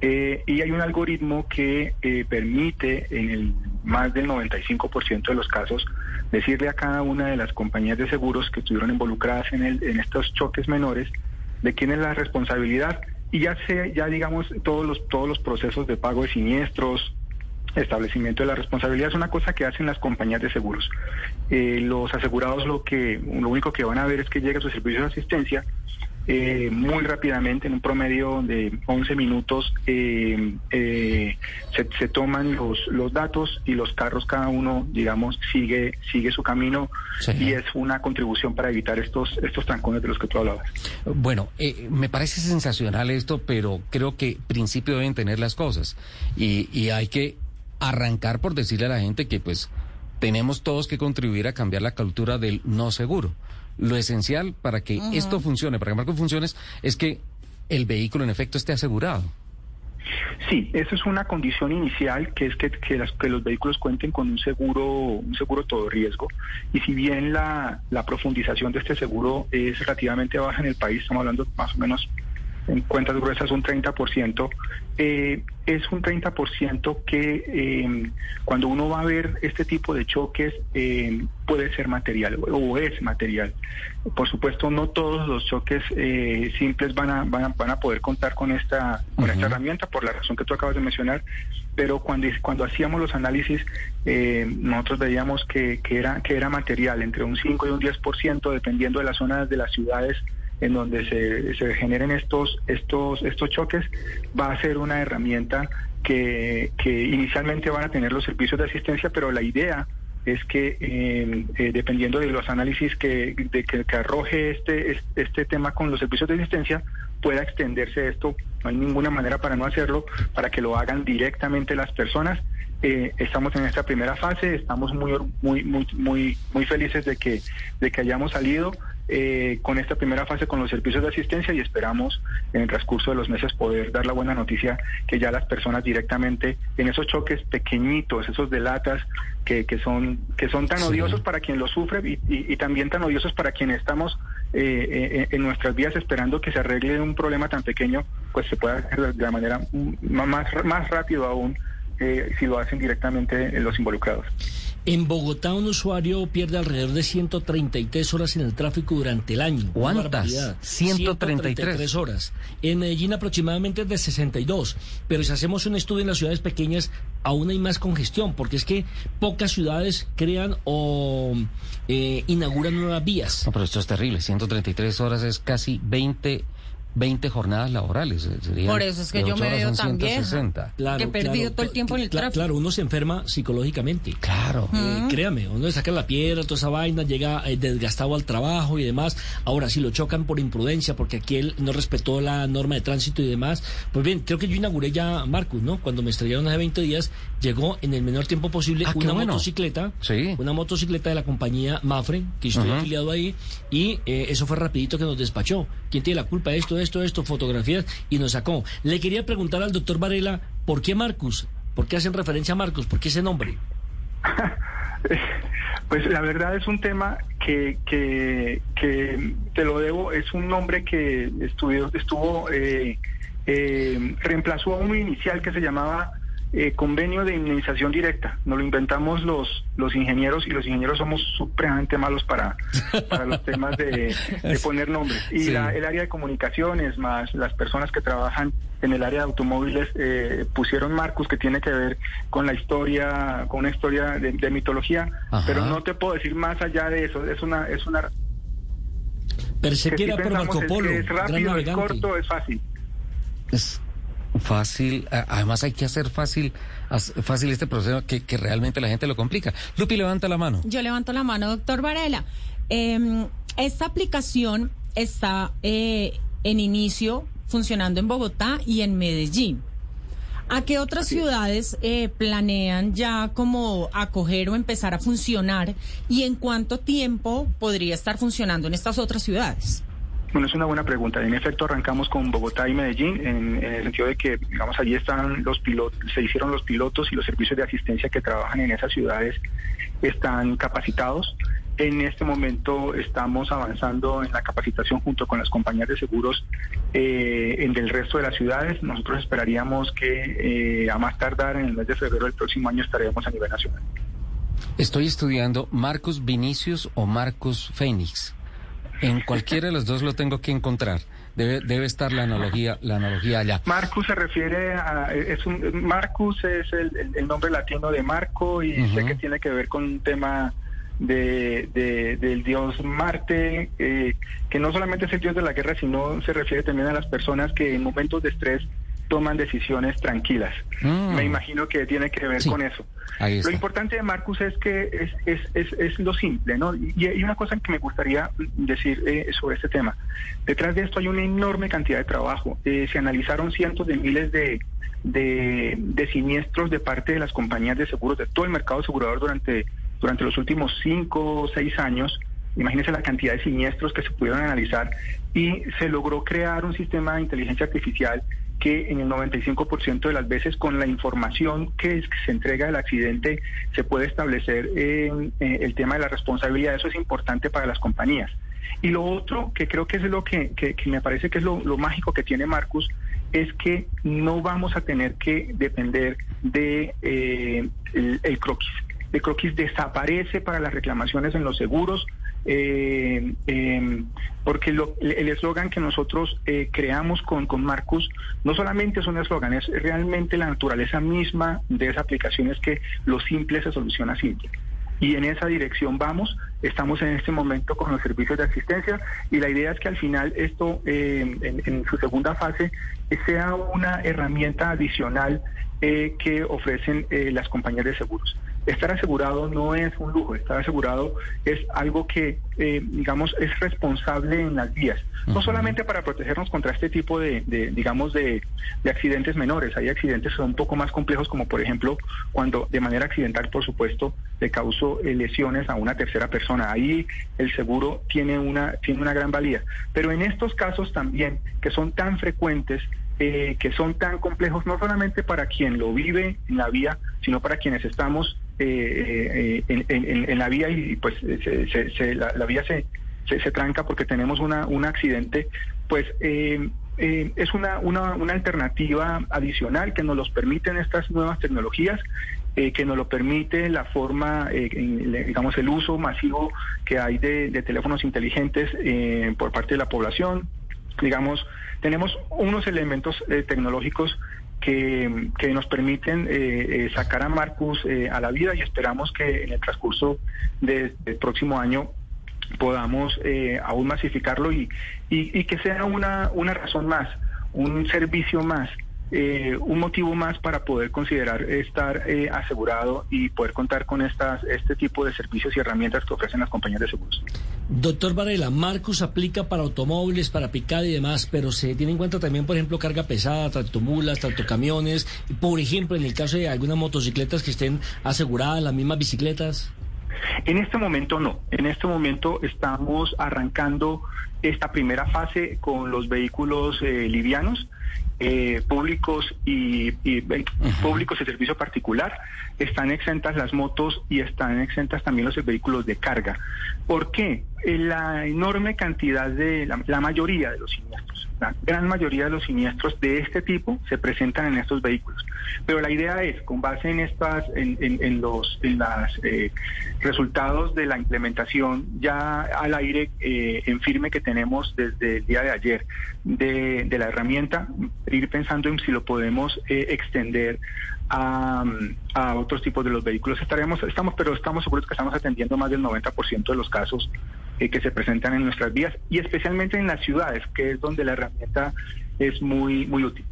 eh, y hay un algoritmo que eh, permite en el más del 95% de los casos decirle a cada una de las compañías de seguros que estuvieron involucradas en, el, en estos choques menores de quién es la responsabilidad. Y ya sé ya digamos todos los todos los procesos de pago de siniestros establecimiento de la responsabilidad es una cosa que hacen las compañías de seguros. Eh, los asegurados lo que lo único que van a ver es que llega su servicio de asistencia eh, muy rápidamente, en un promedio de 11 minutos, eh, eh, se, se, toman los, los datos y los carros, cada uno, digamos, sigue, sigue su camino sí. y es una contribución para evitar estos, estos trancones de los que tú hablabas. Bueno, eh, me parece sensacional esto, pero creo que principio deben tener las cosas y, y hay que arrancar por decirle a la gente que pues tenemos todos que contribuir a cambiar la cultura del no seguro. Lo esencial para que uh -huh. esto funcione, para que Marco funcione, es que el vehículo en efecto esté asegurado. Sí, eso es una condición inicial, que es que, que, las, que, los vehículos cuenten con un seguro, un seguro todo riesgo. Y si bien la, la profundización de este seguro es relativamente baja en el país, estamos hablando más o menos en cuentas gruesas un 30%, eh, es un 30% que eh, cuando uno va a ver este tipo de choques eh, puede ser material o es material. Por supuesto, no todos los choques eh, simples van a, van a, van, a, poder contar con esta, con uh -huh. esta herramienta por la razón que tú acabas de mencionar, pero cuando, cuando hacíamos los análisis eh, nosotros veíamos que, que, era, que era material entre un 5 y un 10% dependiendo de las zonas de las ciudades en donde se, se generen estos, estos, estos choques, va a ser una herramienta que, que inicialmente van a tener los servicios de asistencia, pero la idea es que eh, eh, dependiendo de los análisis que, de, que, que, arroje este, este tema con los servicios de asistencia, pueda extenderse esto. No hay ninguna manera para no hacerlo, para que lo hagan directamente las personas. Eh, estamos en esta primera fase, estamos muy, muy, muy, muy, muy felices de que, de que hayamos salido. Eh, con esta primera fase con los servicios de asistencia y esperamos en el transcurso de los meses poder dar la buena noticia que ya las personas directamente en esos choques pequeñitos, esos de latas que, que son que son tan sí. odiosos para quien lo sufre y, y, y, también tan odiosos para quien estamos eh, eh, en nuestras vías esperando que se arregle un problema tan pequeño, pues se pueda hacer de la manera más, más rápido aún eh, si lo hacen directamente los involucrados. En Bogotá un usuario pierde alrededor de 133 horas en el tráfico durante el año. ¿Cuántas? barbaridad. 133. horas. En Medellín aproximadamente de 62. Pero si hacemos un estudio en las ciudades pequeñas, aún hay más congestión, porque es que pocas ciudades crean o eh, inauguran nuevas vías. No, pero esto es terrible. 133 horas es casi 20, 20 jornadas laborales. eh, serían Por eso es que yo me veo tan vieja. 160. Que he perdido todo el tiempo en el tráfico. Claro, uno se enferma psicológicamente. Claro. Eh, créame, uno le saca la piedra, toda esa vaina, llega eh, desgastado al trabajo y demás. Ahora, si lo chocan por imprudencia, porque aquí él no respetó la norma de tránsito y demás, pues bien, creo que yo inauguré ya Marcus, ¿no? Cuando me estrellaron hace 20 días, llegó en el menor tiempo posible Ah, una bueno. motocicleta, Sí. una motocicleta de la compañía Mafre, que estoy Ujú. afiliado ahí, y eh, eso fue rapidito que nos despachó. ¿Quién tiene la culpa de esto, esto, esto? Fotografías, y nos sacó. Le quería preguntar al doctor Varela, ¿por qué Marcus? ¿Por qué hacen referencia a Marcus? ¿Por qué ese nombre? Pues la verdad es un tema que, que, que te lo debo, es un nombre que estudió, estuvo, eh, eh, reemplazó a uno inicial que se llamaba eh, convenio de indemnización directa. Nos lo inventamos los, los ingenieros y los ingenieros somos supremamente malos para, para los temas de, de poner nombres. Y Sí. la- el área de comunicaciones más las personas que trabajan en el área de automóviles eh, pusieron Marcus que tiene que ver con la historia, con una historia de, de mitología, Ajá. pero no te puedo decir más allá de eso. Es una, es una por Marco es Polo, que es gran rápido, es corto, es fácil. Es fácil, además hay que hacer fácil, fácil este proceso que, que realmente la gente lo complica. Lupi, levanta la mano. Yo levanto la mano, doctor Varela. Eh, esta aplicación está eh, en inicio funcionando en Bogotá y en Medellín. ¿A qué otras ciudades eh, planean ya como acoger o empezar a funcionar? ¿Y en cuánto tiempo podría estar funcionando en estas otras ciudades? Bueno, es una buena pregunta. En efecto, arrancamos con Bogotá y Medellín, en, el sentido de que, digamos, allí están los pilotos, se hicieron los pilotos y los servicios de asistencia que trabajan en esas ciudades están capacitados. En este momento estamos avanzando en la capacitación junto con las compañías de seguros eh, en del resto de las ciudades. Nosotros esperaríamos que eh, a más tardar en el mes de febrero del próximo año estaremos a nivel nacional. Estoy estudiando Marcus Vinicius o Marcus Fénix. En cualquiera de los dos lo tengo que encontrar. Debe, debe estar la analogía, la analogía allá. Marcus se refiere a es un Marcus es el, el- nombre latino de Marco y sé que tiene que ver con un tema de, de- del dios Marte eh, que no solamente es el dios de la guerra sino se refiere también a las personas que en momentos de estrés toman decisiones tranquilas. Mm. Me imagino que tiene que ver Sí. con eso. Lo importante de Marcus es que es, es, es, es lo simple, ¿no? Y, y una cosa que me gustaría decir eh, sobre este tema. Detrás de esto hay una enorme cantidad de trabajo. Eh, se analizaron cientos de miles de, de, de siniestros de parte de las compañías de seguros, de todo el mercado asegurador durante, durante los últimos cinco o seis años. Imagínense la cantidad de siniestros que se pudieron analizar y se logró crear un sistema de inteligencia artificial que en el 95% de las veces con la información que, se entrega del accidente se puede establecer eh, eh, el tema de la responsabilidad. Eso es importante para las compañías. Y lo otro que creo que es lo que, que- que me parece que es lo, lo mágico que tiene Marcus es que no vamos a tener que depender de eh, el, el croquis. El croquis desaparece para las reclamaciones en los seguros, eh, eh, porque lo- el eslogan que nosotros eh, creamos con, con Marcus no solamente es un eslogan, es realmente la naturaleza misma de esa aplicación es que lo simple se soluciona simple. Y en esa dirección vamos, estamos en este momento con los servicios de asistencia y la idea es que al final esto, eh, en, en su segunda fase, sea una herramienta adicional eh, que ofrecen eh, las compañías de seguros. Estar asegurado no es un lujo, estar asegurado es algo que, eh, digamos, es responsable en las vías. No solamente para protegernos contra este tipo de, de, digamos, de, de accidentes menores. Hay accidentes que son un poco más complejos, como por ejemplo cuando de manera accidental, por supuesto, le causó eh, lesiones a una tercera persona. Ahí el seguro tiene una, tiene una gran valía. Pero en estos casos también, que son tan frecuentes, eh, que son tan complejos, no solamente para quien lo vive en la vía, sino para quienes estamos eh, eh, en, en- en la vía y pues se- se- se- la, la vía se, se, tranca porque tenemos una, un accidente, pues eh, eh, es una, una, una alternativa adicional que nos los permiten estas nuevas tecnologías eh, que nos lo permite la forma, eh, digamos, el uso masivo que hay de, teléfonos inteligentes eh, por parte de la población. Digamos, tenemos unos elementos eh, tecnológicos que, que nos permiten eh, eh, sacar a Marcus eh, a la vida y esperamos que en el transcurso de- del próximo año podamos eh, aún masificarlo y, y, y que sea una, una razón más, un servicio más, eh, un motivo más para poder considerar estar eh, asegurado y poder contar con estas, este tipo de servicios y herramientas que ofrecen las compañías de seguros. Doctor Varela, Marcus aplica para automóviles, para picada y demás, pero se tiene en cuenta también, por ejemplo, carga pesada, tractomulas, tractocamiones, por ejemplo, en el caso de algunas motocicletas que estén aseguradas, las mismas bicicletas. En este momento no. En este momento estamos arrancando esta primera fase con los vehículos eh, livianos, eh, públicos y, y ve- públicos de servicio particular. Están exentas las motos y están exentas también los vehículos de carga. ¿Por qué? Eh, La enorme cantidad de la, la mayoría de los siniestros, la gran mayoría de los siniestros de este tipo se presentan en estos vehículos. Pero la idea es, con base en estas, en, los en las, eh, resultados de la implementación ya al aire eh, en firme que tenemos desde el día de ayer de, la herramienta, ir pensando en si lo podemos eh, extender a, a otros tipos de los vehículos. Estaremos, estamos, pero estamos seguros que estamos atendiendo más del 90% de los casos eh, que se presentan en nuestras vías y especialmente en las ciudades, que es donde la herramienta es muy, muy útil.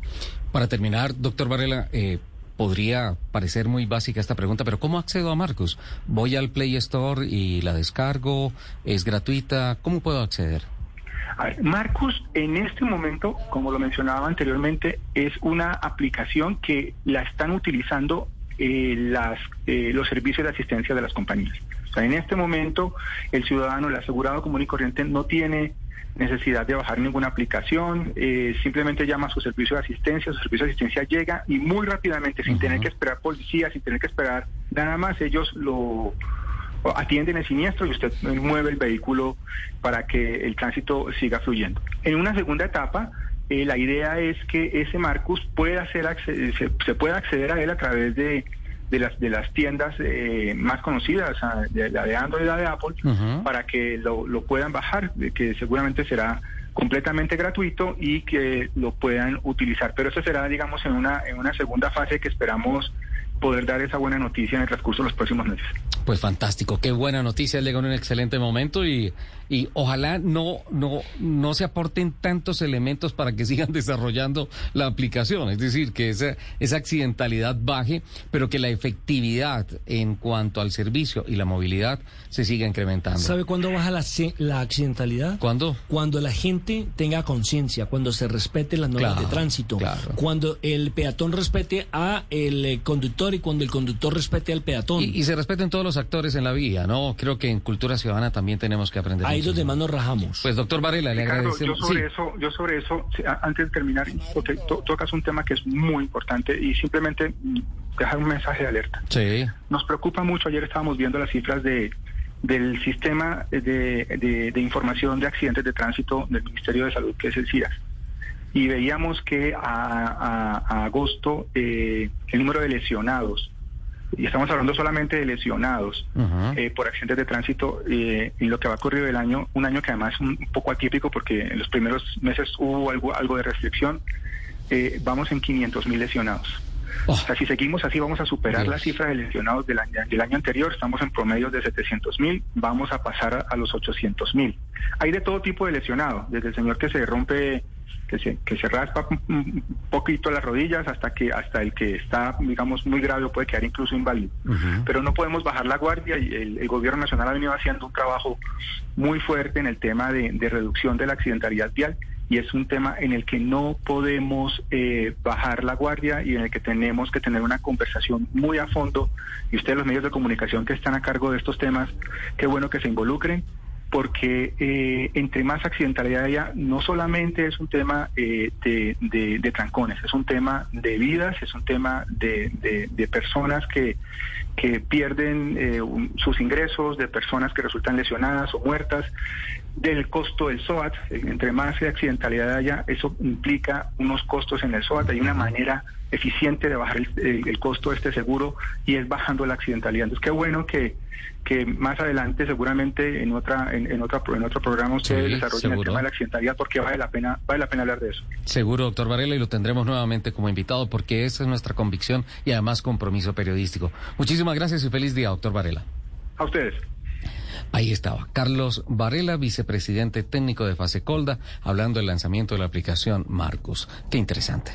Para terminar, doctor Varela, eh, podría parecer muy básica esta pregunta, pero ¿cómo accedo a Marcus? ¿Voy al Play Store y la descargo? ¿Es gratuita? ¿Cómo puedo acceder? Marcus en este momento, como lo mencionaba anteriormente, es una aplicación que la están utilizando eh, las, eh, los servicios de asistencia de las compañías. O sea, en este momento el ciudadano, el asegurado común y corriente no tiene necesidad de bajar ninguna aplicación, eh, simplemente llama a su servicio de asistencia, su servicio de asistencia llega y muy rápidamente, sin tener que esperar policía, sin tener que esperar nada más, ellos lo atienden el siniestro y usted mueve el vehículo para que el tránsito siga fluyendo. En una segunda etapa, eh, la idea es que ese Marcus pueda ser se, se pueda acceder a él a través de, de las de las tiendas eh, más conocidas, de, la de Android y la de Apple, para que lo, lo puedan bajar, que seguramente será completamente gratuito y que lo puedan utilizar. Pero eso será, digamos, en una, en una segunda fase que esperamos poder dar esa buena noticia en el transcurso de los próximos meses. Pues fantástico, qué buena noticia, llega en un excelente momento y, y ojalá no, no, no se aporten tantos elementos para que sigan desarrollando la aplicación, es decir, que esa, esa accidentalidad baje, pero que la efectividad en cuanto al servicio y la movilidad se siga incrementando. ¿Sabe cuándo baja la, la accidentalidad? ¿Cuándo? Cuando la gente tenga conciencia, cuando se respete las normas Claro, de tránsito, cuando el peatón respete a el eh, conductor y cuando el conductor respete al peatón. Y, y se respeten todos los actores en la vía, ¿no? Creo que en cultura ciudadana también tenemos que aprender. Ahí los demás nos rajamos. Pues doctor Varela, le Ricardo, yo agradecemos. sobre Sí. eso, yo sobre eso, antes de terminar, porque to- tocas un tema que es muy importante y simplemente mm, dejar un mensaje de alerta. Sí. Nos preocupa mucho, ayer estábamos viendo las cifras de del sistema de, de- de información de accidentes de tránsito del Ministerio de Salud, que es el CIRAS. Y veíamos que a, a- a agosto eh, el número de lesionados, y estamos hablando solamente de lesionados, eh, por accidentes de tránsito eh, en lo que va a ocurrir el año, un año que además es un poco atípico porque en los primeros meses hubo algo, algo de restricción, eh, vamos en 500 mil lesionados. O sea, si seguimos así vamos a superar Dios. la cifra de lesionados del año, del año anterior, estamos en promedio de 700 mil, vamos a pasar a, a los 800 mil. Hay de todo tipo de lesionados, desde el señor que se rompe que se, que se raspa un- poquito las rodillas hasta que hasta el que está digamos muy grave o puede quedar incluso inválido. Pero no podemos bajar la guardia y el, el gobierno nacional ha venido haciendo un trabajo muy fuerte en el tema de, de reducción de la accidentalidad vial y es un tema en el que no podemos eh, bajar la guardia y en el que tenemos que tener una conversación muy a fondo y ustedes los medios de comunicación que están a cargo de estos temas, qué bueno que se involucren porque eh, entre más accidentalidad haya, no solamente es un tema eh, de, de- trancones, es un tema de vidas, es un tema de, de- personas que, que pierden eh, sus ingresos, de personas que resultan lesionadas o muertas. Del costo del SOAT. Entre más accidentalidad haya, eso implica unos costos en el SOAT. Hay una manera eficiente de bajar el, el- el costo de este seguro y es bajando la accidentalidad. Entonces, qué bueno que, que más adelante, seguramente en otra en, en otra en otro programa ustedes Sí, desarrollen el tema de la accidentalidad porque vale la pena vale la pena hablar de eso. Seguro, doctor Varela, y lo tendremos nuevamente como invitado porque esa es nuestra convicción y además compromiso periodístico. Muchísimas gracias y feliz día, doctor Varela. A ustedes. Ahí estaba, Carlos Varela, vicepresidente técnico de Fasecolda, hablando del lanzamiento de la aplicación Marcus. Qué interesante.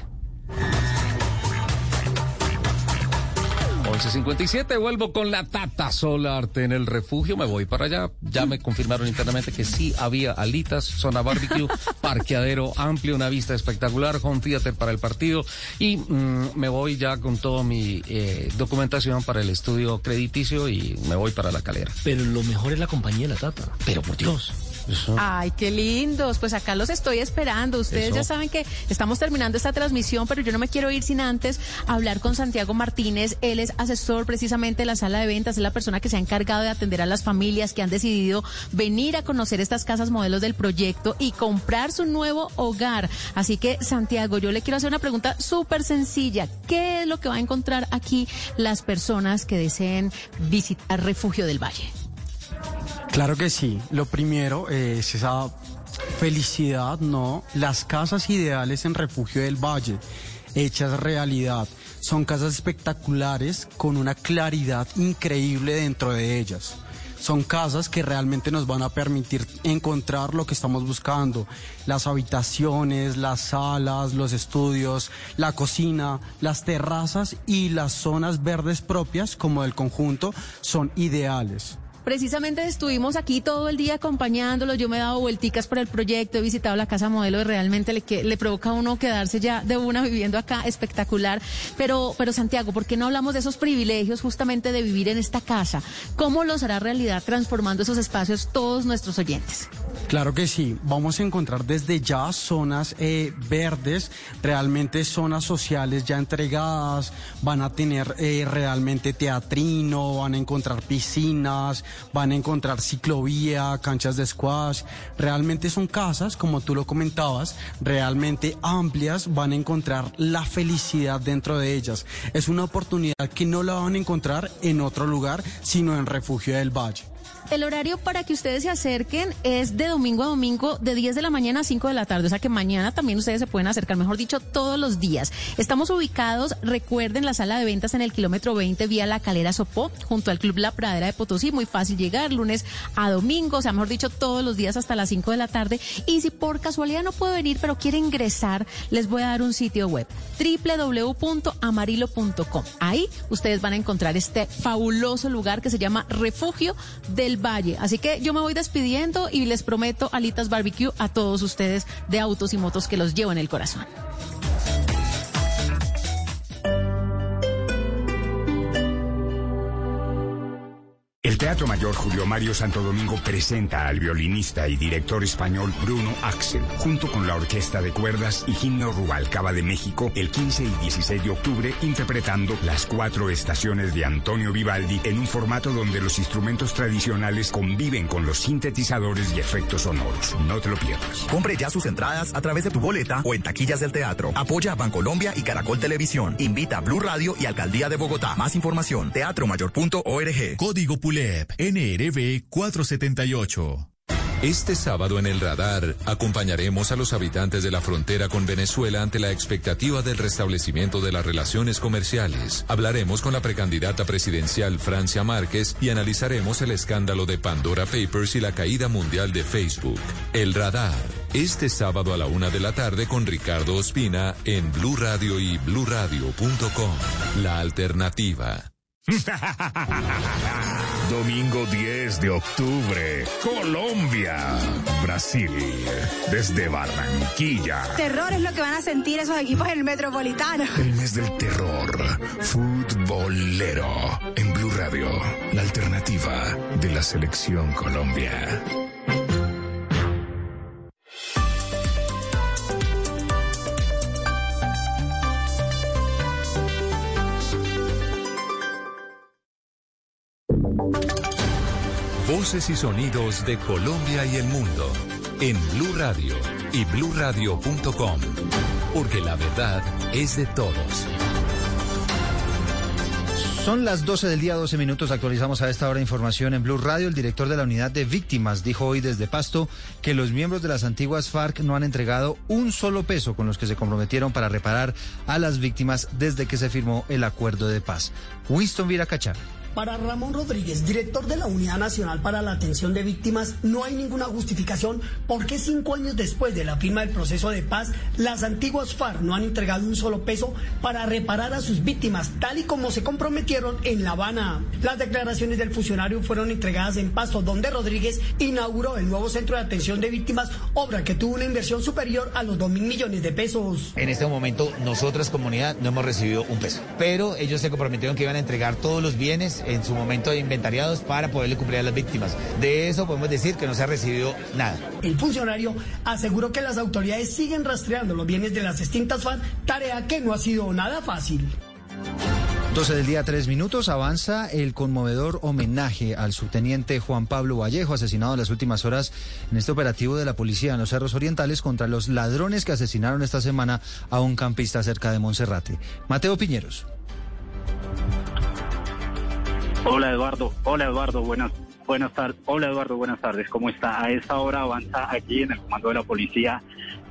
11.57, vuelvo con la Tata Solarte en el refugio, me voy para allá, ya me confirmaron internamente que sí había alitas, zona barbecue, parqueadero amplio, una vista espectacular, home theater para el partido y mm, me voy ya con toda mi eh, documentación para el estudio crediticio y me voy para la calera. Pero lo mejor es la compañía de la Tata. Pero por Dios. Eso- Ay, qué lindos. Pues acá los estoy esperando. Ustedes Eso. ya saben que estamos terminando esta transmisión, pero yo no me quiero ir sin antes hablar con Santiago Martínez. Él es asesor precisamente de la sala de ventas, es la persona que se ha encargado de atender a las familias que han decidido venir a conocer estas casas modelos del proyecto y comprar su nuevo hogar. Así que, Santiago, yo le quiero hacer una pregunta súper sencilla. ¿Qué es lo que va a encontrar aquí las personas que deseen visitar Refugio del Valle? Claro que sí. Lo primero es esa felicidad, ¿no? Las casas ideales en Refugio del Valle, hechas realidad. Son casas espectaculares con una claridad increíble dentro de ellas. Son casas que realmente nos van a permitir encontrar lo que estamos buscando. Las habitaciones, las salas, los estudios, la cocina, las terrazas y las zonas verdes propias como del conjunto son ideales. Precisamente estuvimos aquí todo el día acompañándolo. Yo me he dado vuelticas por el proyecto, he visitado la casa modelo y realmente le, que, le provoca a uno quedarse ya de una viviendo acá espectacular. Pero, pero Santiago, ¿por qué no hablamos de esos privilegios justamente de vivir en esta casa? ¿Cómo los hará realidad transformando esos espacios todos nuestros oyentes? Claro que sí, vamos a encontrar desde ya zonas eh, verdes, realmente zonas sociales ya entregadas, van a tener eh, realmente teatrino, van a encontrar piscinas, van a encontrar ciclovía, canchas de squash, realmente son casas, como tú lo comentabas, realmente amplias, van a encontrar la felicidad dentro de ellas. Es una oportunidad que no la van a encontrar en otro lugar, sino en Refugio del Valle. El horario para que ustedes se acerquen es de domingo a domingo, de 10 de la mañana a 5 de la tarde. O sea que mañana también ustedes se pueden acercar, mejor dicho, todos los días. Estamos ubicados, recuerden, la sala de ventas en el kilómetro 20 vía La Calera Sopó, junto al Club La Pradera de Potosí. Muy fácil llegar, lunes a domingo, o sea, mejor dicho, todos los días hasta las 5 de la tarde. Y si por casualidad no puede venir, pero quiere ingresar, les voy a dar un sitio web, www.amarilo.com. Ahí ustedes van a encontrar este fabuloso lugar que se llama Refugio del Valle. Así que yo me voy despidiendo y les prometo alitas barbecue a todos ustedes de autos y motos que los llevo en el corazón. Teatro Mayor Julio Mario Santo Domingo presenta al violinista y director español Bruno Axel, junto con la Orquesta de Cuerdas y Gimno Rubalcaba de México, el 15 y 16 de octubre, interpretando las cuatro estaciones de Antonio Vivaldi en un formato donde los instrumentos tradicionales conviven con los sintetizadores y efectos sonoros. No te lo pierdas. Compre ya sus entradas a través de tu boleta o en taquillas del teatro. Apoya a Bancolombia y Caracol Televisión. Invita a Blue Radio y Alcaldía de Bogotá. Más información, teatromayor.org. Código PULEP NRB 478. Este sábado en el radar acompañaremos a los habitantes de la frontera con Venezuela ante la expectativa del restablecimiento de las relaciones comerciales. Hablaremos con la precandidata presidencial Francia Márquez y analizaremos el escándalo de Pandora Papers y la caída mundial de Facebook. El radar, este sábado a la una de la tarde con Ricardo Ospina en Blue Radio y bluradio.com. La alternativa. Domingo 10 de octubre, Colombia, Brasil, desde Barranquilla. Terror es lo que van a sentir esos equipos en el Metropolitano. El mes del terror, futbolero, en Blue Radio, la alternativa de la selección Colombia. Voces y sonidos de Colombia y el mundo en Blue Radio y bluradio.com, porque la verdad es de todos. Son las 12 del día, 12 minutos. Actualizamos a esta hora información en Blue Radio. El director de la unidad de víctimas dijo hoy desde Pasto que los miembros de las antiguas FARC no han entregado un solo peso con los que se comprometieron para reparar a las víctimas desde que se firmó el acuerdo de paz. Winston Viracachar. Para Ramón Rodríguez, director de la Unidad Nacional para la Atención de Víctimas, no hay ninguna justificación porque cinco años después de la firma del proceso de paz, las antiguas FARC no han entregado un solo peso para reparar a sus víctimas, tal y como se comprometieron en La Habana. Las declaraciones del funcionario fueron entregadas en Pasto, donde Rodríguez inauguró el nuevo centro de atención de víctimas, obra que tuvo una inversión superior a los 2 mil millones de pesos. En este momento, nosotras, comunidad, no hemos recibido un peso, pero ellos se comprometieron que iban a entregar todos los bienes en su momento de inventariados para poderle cumplir a las víctimas. De eso podemos decir que no se ha recibido nada. El funcionario aseguró que las autoridades siguen rastreando los bienes de las extintas FAN, tarea que no ha sido nada fácil. 12 del día, 3 minutos. Avanza el conmovedor homenaje al subteniente Juan Pablo Vallejo, asesinado en las últimas horas en este operativo de la policía en los Cerros Orientales contra los ladrones que asesinaron esta semana a un campista cerca de Monserrate. Mateo Piñeros. Hola Eduardo, hola Eduardo, buenas, buenas tardes. Hola Eduardo, buenas tardes. ¿Cómo está? A esta hora avanza aquí en el comando de la policía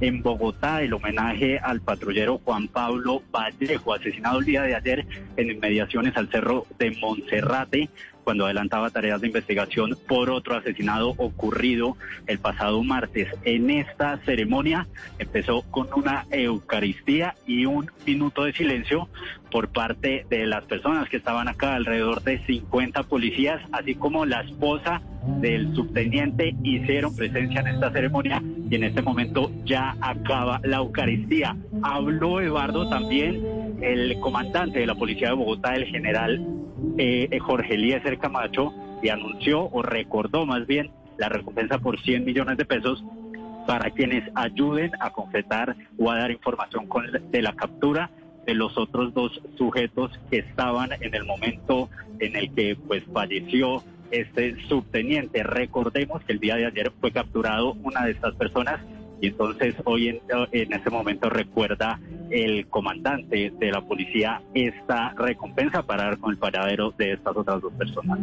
en Bogotá el homenaje al patrullero Juan Pablo Vallejo, asesinado el día de ayer en inmediaciones al cerro de Monserrate cuando adelantaba tareas de investigación por otro asesinado ocurrido el pasado martes. En esta ceremonia empezó con una Eucaristía y un minuto de silencio por parte de las personas que estaban acá, alrededor de 50 policías, así como la esposa del subteniente hicieron presencia en esta ceremonia y en este momento ya acaba la Eucaristía. Habló Eduardo también, el comandante de la Policía de Bogotá, el general eh, Jorge Eliezer Camacho, y anunció o recordó más bien la recompensa por 100 millones de pesos para quienes ayuden a concretar o a dar información con, de la captura de los otros dos sujetos que estaban en el momento en el que pues falleció este subteniente. Recordemos que el día de ayer fue capturado una de estas personas y entonces hoy en, en este momento recuerda el comandante de la policía esta recompensa para dar con el paradero de estas otras dos personas.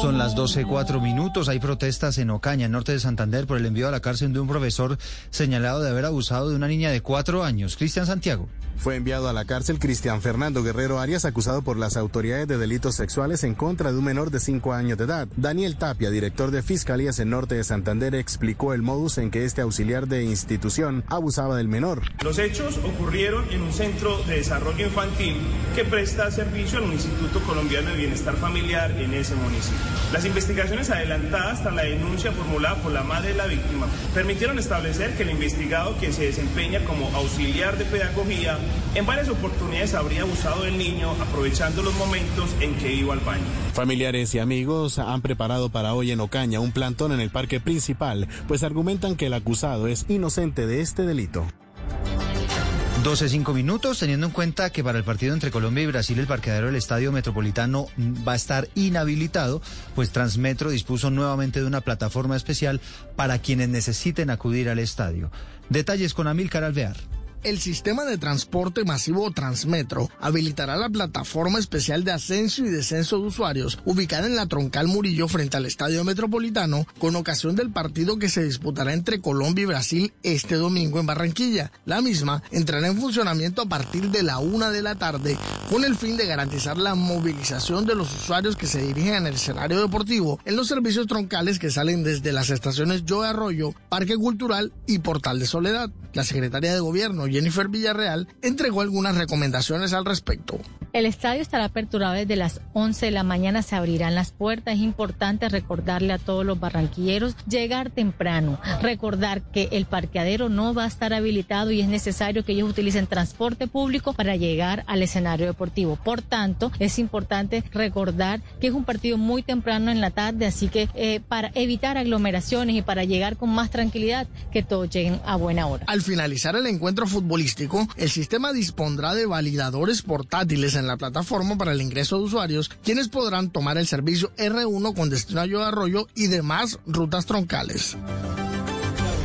Son las 12, cuatro minutos. Hay protestas en Ocaña, norte de Santander, por el envío a la cárcel de un profesor señalado de haber abusado de una niña de cuatro años. Cristian Santiago. Fue enviado a la cárcel Cristian Fernando Guerrero Arias, acusado por las autoridades de delitos sexuales en contra de un menor de cinco años de edad. Daniel Tapia, director de Fiscalías en Norte de Santander, explicó el modus en que este auxiliar de institución abusaba del menor. Los hechos ocurrieron en un centro de desarrollo infantil que presta servicio al Instituto Colombiano de Bienestar Familiar en ese municipio. Las investigaciones adelantadas tras la denuncia formulada por la madre de la víctima permitieron establecer que el investigado que se desempeña como auxiliar de pedagogía en varias oportunidades habría abusado del niño aprovechando los momentos en que iba al baño. Familiares y amigos han preparado para hoy en Ocaña un plantón en el parque principal, pues argumentan que el acusado es inocente de este delito. 12, 5 minutos, teniendo en cuenta que para el partido entre Colombia y Brasil el parqueadero del Estadio Metropolitano va a estar inhabilitado, pues Transmetro dispuso nuevamente de una plataforma especial para quienes necesiten acudir al estadio. Detalles con Amílcar Alvear. El sistema de transporte masivo Transmetro habilitará la plataforma especial de ascenso y descenso de usuarios ubicada en la Troncal Murillo frente al Estadio Metropolitano con ocasión del partido que se disputará entre Colombia y Brasil este domingo en Barranquilla. La misma entrará en funcionamiento a partir de la una de la tarde con el fin de garantizar la movilización de los usuarios que se dirigen al escenario deportivo en los servicios troncales que salen desde las estaciones Joe Arroyo, Parque Cultural y Portal de Soledad. La secretaria de Gobierno Jennifer Villarreal entregó algunas recomendaciones al respecto. El estadio estará aperturado desde las 11 de la mañana, se abrirán las puertas. Es importante recordarle a todos los barranquilleros llegar temprano, recordar que el parqueadero no va a estar habilitado y es necesario que ellos utilicen transporte público para llegar al escenario deportivo. Por tanto, es importante recordar que es un partido muy temprano en la tarde, así que eh, para evitar aglomeraciones y para llegar con más tranquilidad, que todos lleguen a buena hora. Al finalizar el encuentro futbolístico, el sistema dispondrá de validadores portátiles en la plataforma para el ingreso de usuarios, quienes podrán tomar el servicio R1 con destino a Yo Arroyo y demás rutas troncales.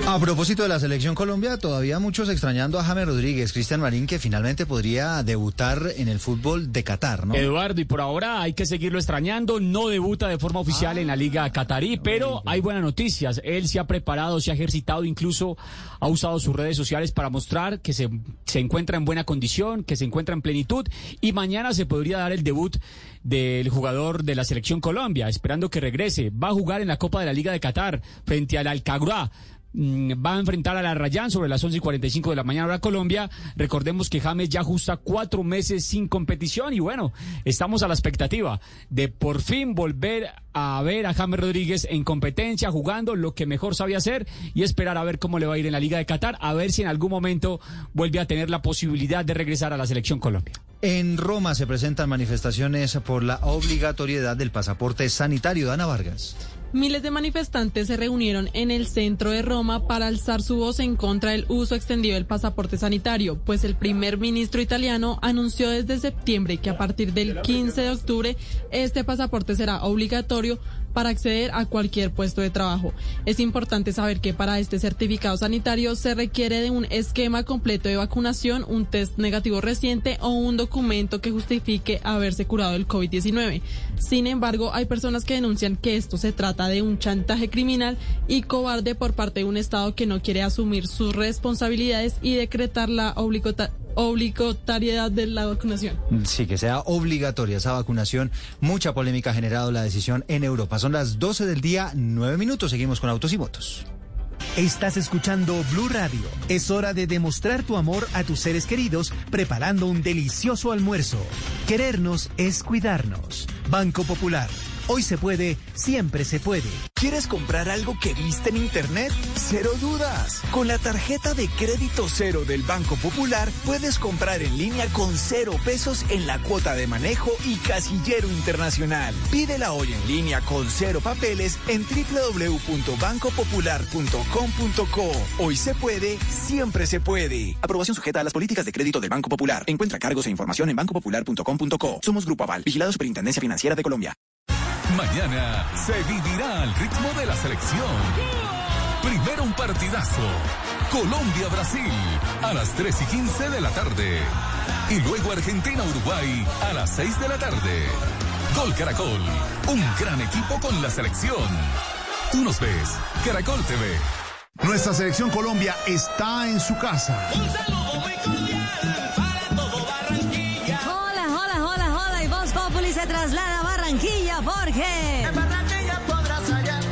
A propósito de la selección Colombia, todavía muchos extrañando a James Rodríguez, Cristian Marín, que finalmente podría debutar en el fútbol de Qatar, ¿no? Eduardo, y por ahora hay que seguirlo extrañando. No debuta de forma oficial en la Liga Qatarí, pero hay buenas noticias. Él se ha preparado, se ha ejercitado, incluso ha usado sus redes sociales para mostrar que se, se encuentra en buena condición, que se encuentra en plenitud, y mañana se podría dar el debut del jugador de la selección Colombia, esperando que regrese. Va a jugar en la Copa de la Liga de Qatar frente al Alcagrá va a enfrentar a la Rayán sobre las 11 y 45 de la mañana hora Colombia. Recordemos que James ya ajusta cuatro meses sin competición y bueno, estamos a la expectativa de por fin volver a ver a James Rodríguez en competencia, jugando lo que mejor sabe hacer y esperar a ver cómo le va a ir en la Liga de Qatar, a ver si en algún momento vuelve a tener la posibilidad de regresar a la selección Colombia. En Roma se presentan manifestaciones por la obligatoriedad del pasaporte sanitario. Dana Vargas. Miles de manifestantes se reunieron en el centro de Roma para alzar su voz en contra del uso extendido del pasaporte sanitario, pues el primer ministro italiano anunció desde septiembre que a partir del 15 de octubre este pasaporte será obligatorio para acceder a cualquier puesto de trabajo. Es importante saber que para este certificado sanitario se requiere de un esquema completo de vacunación, un test negativo reciente o un documento que justifique haberse curado del COVID-19. Sin embargo, hay personas que denuncian que esto se trata de un chantaje criminal y cobarde por parte de un Estado que no quiere asumir sus responsabilidades y decretar la obligatoriedad de la vacunación. Sí, que sea obligatoria esa vacunación. Mucha polémica ha generado la decisión en Europa. Son las 12 del día, 9 minutos. Seguimos con autos y motos. Estás escuchando Blue Radio. Es hora de demostrar tu amor a tus seres queridos preparando un delicioso almuerzo. Querernos es cuidarnos. Banco Popular. Hoy se puede, siempre se puede. ¿Quieres comprar algo que viste en internet? Cero dudas. Con la tarjeta de crédito cero del Banco Popular puedes comprar en línea con cero pesos en la cuota de manejo y casillero internacional. Pídela hoy en línea con cero papeles en www.bancopopular.com.co. Hoy se puede, siempre se puede. Aprobación sujeta a las políticas de crédito del Banco Popular. Encuentra cargos e información en bancopopular.com.co. Somos Grupo Aval, vigilado Superintendencia Financiera de Colombia. Mañana se vivirá al ritmo de la selección. Primero un partidazo. Colombia-Brasil a las 3 y 15 de la tarde. Y luego Argentina-Uruguay a las 6 de la tarde. Gol Caracol. Un gran equipo con la selección. Tú nos ves. Caracol TV. Nuestra selección Colombia está en su casa. Hola, hola, hola, hola. Y Voz Populi se traslada a Barranquilla porque. En Barranquilla podrás hallar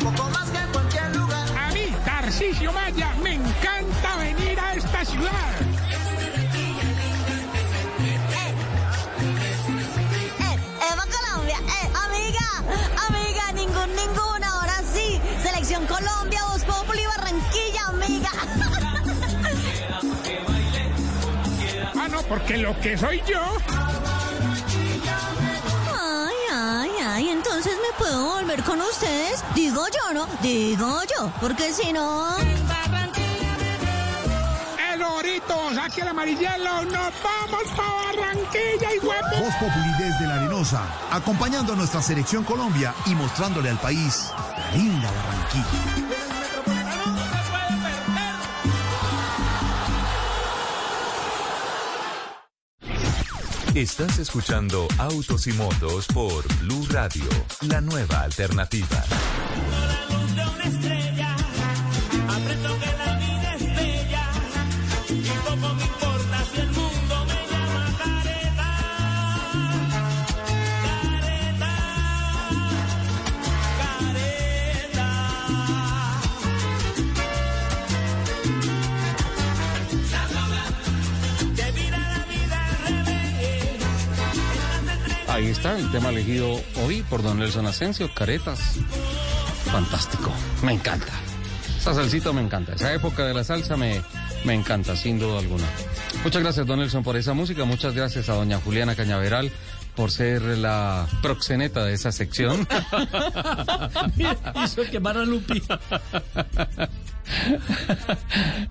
un poco más que en cualquier lugar. A mí, Tarcisio Maya, me encanta venir a esta ciudad. Eh, Eva Colombia, eh, amiga, amiga, ningún, ninguna, ahora sí. Selección Colombia, Voz Populi, Barranquilla, amiga. Ah, no, porque lo que soy yo. Puedo volver con ustedes. Digo yo, ¿no? Digo yo, porque si no. El orito, saque el amarillelo, nos vamos para Barranquilla y huevo. Voz Populi desde la Arenosa, acompañando a nuestra selección Colombia y mostrándole al país la linda Barranquilla. Estás escuchando Autos y Motos por Blue Radio, la nueva alternativa. Está el tema elegido hoy por don Nelson Asensio, Caretas. Fantástico, me encanta. Esa salsita me encanta, esa época de la salsa me, me encanta, sin duda alguna. Muchas gracias, don Nelson, por esa música. Muchas gracias a doña Juliana Cañaveral por ser la proxeneta de esa sección. Hizo quemar a Lupi.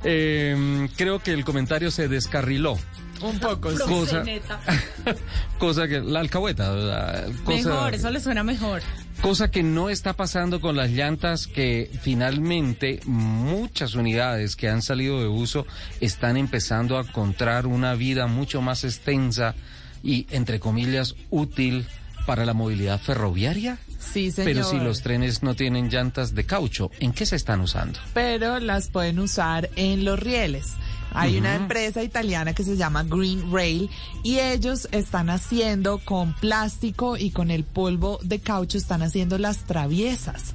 Eh, creo que el comentario se descarriló. Un poco, sí. Cosa, cosa que la alcahueta, la cosa, Mejor, eso le suena mejor. cosa que no está pasando con las llantas que finalmente muchas unidades que han salido de uso están empezando a encontrar una vida mucho más extensa y entre comillas útil para la movilidad ferroviaria. Sí, señor. Pero si los trenes no tienen llantas de caucho, ¿en qué se están usando? Pero las pueden usar en los rieles. Hay una empresa italiana que se llama Green Rail y ellos están haciendo con plástico y con el polvo de caucho, están haciendo las traviesas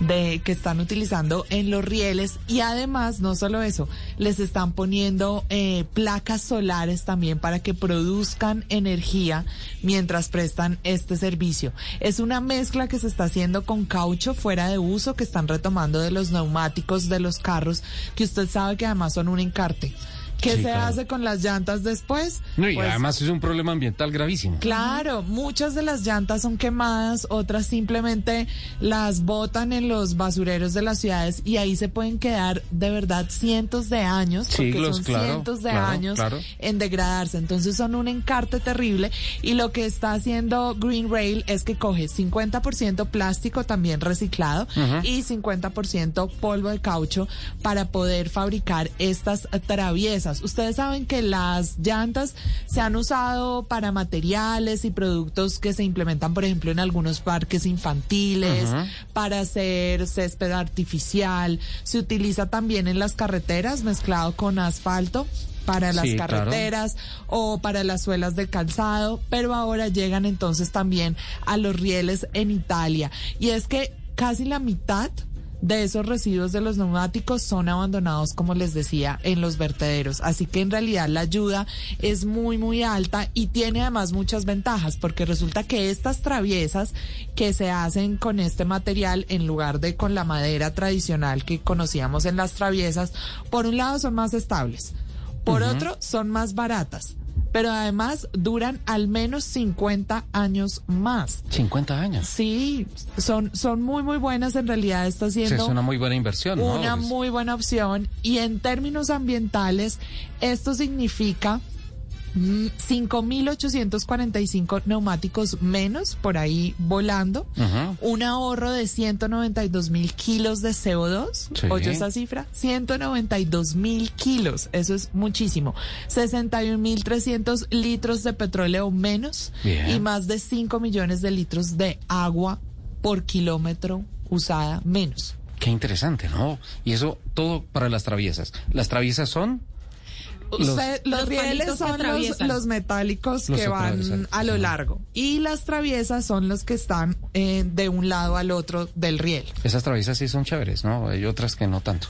de que están utilizando en los rieles y además no solo eso, les están poniendo eh, placas solares también para que produzcan energía mientras prestan este servicio. Es una mezcla que se está haciendo con caucho fuera de uso que están retomando de los neumáticos de los carros que usted sabe que además son un encarte. ¿Qué Sí, se claro. hace con las llantas después? No, y Pues, además es un problema ambiental gravísimo. Claro, muchas de las llantas son quemadas, otras simplemente las botan en los basureros de las ciudades y ahí se pueden quedar de verdad cientos de años, porque Siglos, son claro, cientos de claro, años en degradarse. Entonces son un encarte terrible y lo que está haciendo Green Rail es que coge 50% plástico también reciclado Ujú. y 50% polvo de caucho para poder fabricar estas traviesas. Ustedes saben que las llantas se han usado para materiales y productos que se implementan, por ejemplo, en algunos parques infantiles, para hacer césped artificial. Se utiliza también en las carreteras mezclado con asfalto para las Sí, claro. carreteras o para las suelas de calzado, pero ahora llegan entonces también a los rieles en Italia. Y es que casi la mitad de esos residuos de los neumáticos son abandonados, como les decía, en los vertederos. Así que en realidad la ayuda es muy, muy alta y tiene además muchas ventajas, porque resulta que estas traviesas que se hacen con este material en lugar de con la madera tradicional que conocíamos en las traviesas, por un lado son más estables, por otro son más baratas. Pero además duran al menos 50 años más. 50 años. Sí, son, son muy, muy buenas. En realidad está O sea, haciendo es una muy buena inversión, una muy buena opción. Y en términos ambientales, esto significa 5.845 neumáticos menos por ahí volando. Un ahorro de 192 mil kilos de CO2. Sí. ¿Oye esa cifra? 192 mil kilos. Eso es muchísimo. 61 mil 300 litros de petróleo menos. Bien. Y más de 5 millones de litros de agua por kilómetro usada menos. Qué interesante, ¿no? Y eso todo para las traviesas. Las traviesas son los- Usted- los, Los rieles son los, los metálicos Los que van a lo largo y las traviesas son los que están eh, de un lado al otro del riel. esas traviesas sí son chéveres, ¿no? Hay otras que no tanto.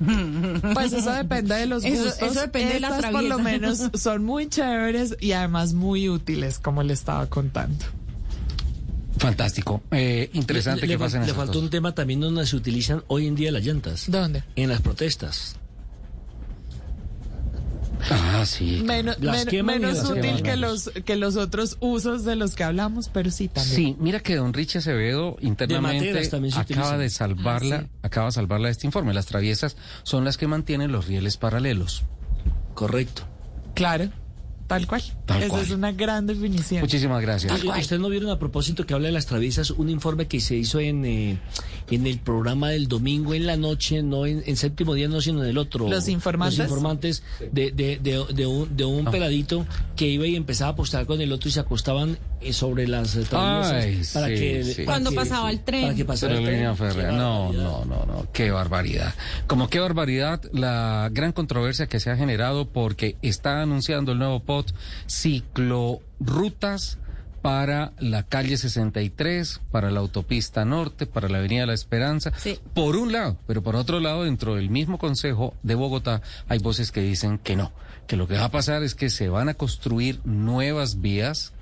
Pues eso depende de los Eso- gustos. eso depende de la Estas por lo traviesa. menos son muy chéveres y además muy útiles, como le estaba contando. Fantástico. Eh, interesante Le- le que pasen Le esas faltó cosas. un tema también donde se utilizan hoy en día las llantas. ¿Dónde? En las protestas. Ah, sí. Menos, Las men- queman y menos las útil que los, que los otros usos de los que hablamos, pero sí también. Sí, mira que don Richie Acevedo internamente acaba utilizan. de salvarla, Ah, sí. acaba de salvarla de este informe. Las traviesas son las que mantienen los rieles paralelos. Correcto. Claro, tal cual. Tal Esa cual. es una gran definición. Muchísimas gracias. ¿Ustedes no vieron a propósito que habla de las traviesas un informe que se hizo en, eh, en el programa del domingo en la noche, no en, en séptimo día, no, sino en el otro? ¿Los informantes? Los informantes de, de, de, de un, de un Ah. peladito que iba y empezaba a apostar con el otro y se acostaban eh, sobre las eh, traviesas Ay, para sí, que sí. para Cuando que- pasaba el tren. Para que pasara el tren. No, no, no, no. Qué barbaridad. Como qué barbaridad la gran controversia que se ha generado porque está anunciando el nuevo POT ciclorrutas para la calle 63, para la autopista norte, para la avenida La Esperanza, Sí. por un lado, pero por otro lado, dentro del mismo Consejo de Bogotá hay voces que dicen que no, que lo que va a pasar es que se van a construir nuevas vías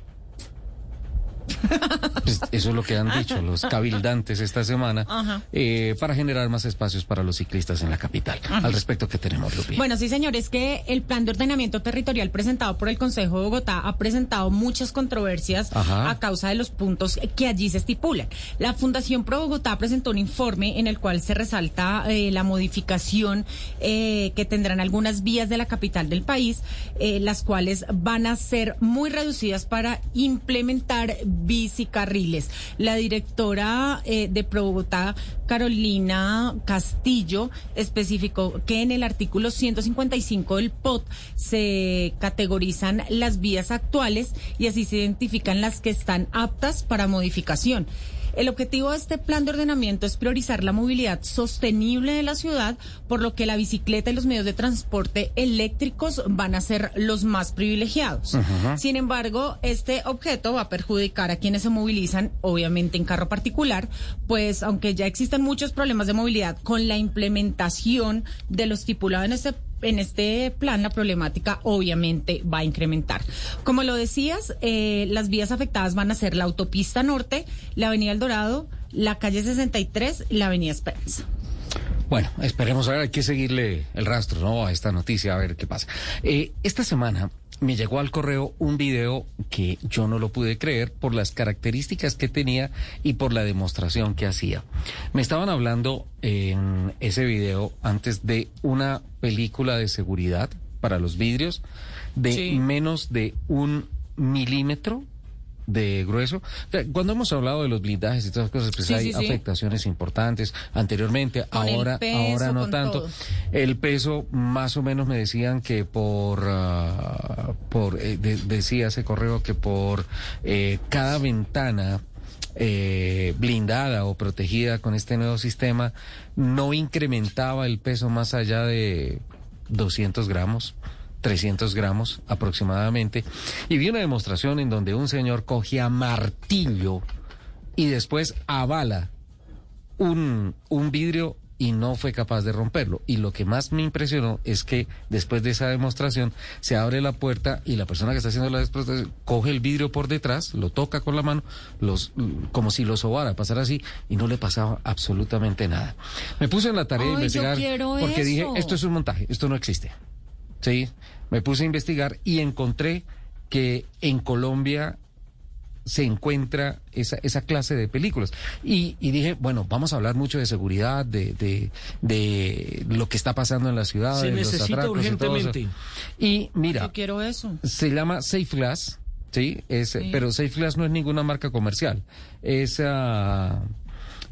Pues eso es lo que han dicho los cabildantes esta semana eh, para generar más espacios para los ciclistas en la capital. Al respecto que tenemos, Lupi. Bueno, sí, señor, es que el plan de ordenamiento territorial presentado por el Consejo de Bogotá ha presentado muchas controversias Ajá. a causa de los puntos que allí se estipulan. La Fundación Pro Bogotá presentó un informe en el cual se resalta eh, la modificación eh, que tendrán algunas vías de la capital del país, las cuales van a ser muy reducidas para implementar bicicarriles. La directora eh, de Bogotá, Carolina Castillo, especificó que en el artículo 155 del POT se categorizan las vías actuales y así se identifican las que están aptas para modificación. El objetivo de este plan de ordenamiento es priorizar la movilidad sostenible de la ciudad, por lo que la bicicleta y los medios de transporte eléctricos van a ser los más privilegiados. Sin embargo, este objeto va a perjudicar a quienes se movilizan, obviamente en carro particular, pues aunque ya existen muchos problemas de movilidad con la implementación de lo estipulado en este en este plan la problemática obviamente va a incrementar. Como lo decías, eh, las vías afectadas van a ser la autopista norte, la avenida El Dorado, la calle 63 y la avenida Esperanza. Bueno, esperemos a ver, hay que seguirle el rastro, ¿no? A esta noticia, a ver qué pasa. Eh, esta semana me llegó al correo un video que yo no lo pude creer por las características que tenía y por la demostración que hacía. Me estaban hablando en ese video antes de una película de seguridad para los vidrios de menos de un milímetro de grueso. Cuando hemos hablado de los blindajes y todas las cosas, pues Sí, hay sí, sí. afectaciones importantes anteriormente, Con ahora, peso, ahora no tanto. todo. El peso, más o menos me decían que por, ah, por eh, de- decía ese correo que por eh, cada ventana eh, blindada o protegida con este nuevo sistema no incrementaba el peso más allá de 200 gramos. 300 gramos aproximadamente, y vi una demostración en donde un señor cogía martillo y después avala un, un vidrio y no fue capaz de romperlo. Y lo que más me impresionó es que después de esa demostración se abre la puerta y la persona que está haciendo la demostración coge el vidrio por detrás, lo toca con la mano, los, como si lo sobara, pasar así, y no le pasaba absolutamente nada. Me puse en la tarea de investigar porque dije, esto es un montaje, esto no existe. Sí, me puse a investigar y encontré que en Colombia se encuentra esa, esa clase de películas. Y, y dije, bueno, vamos a hablar mucho de seguridad, de, de, de lo que está pasando en la ciudad. Se los necesita atracos y todo eso. urgentemente. Y mira, Yo quiero eso. se llama Safe Glass, ¿sí? Es, Sí. Pero Safe Glass no es ninguna marca comercial. Es, ah,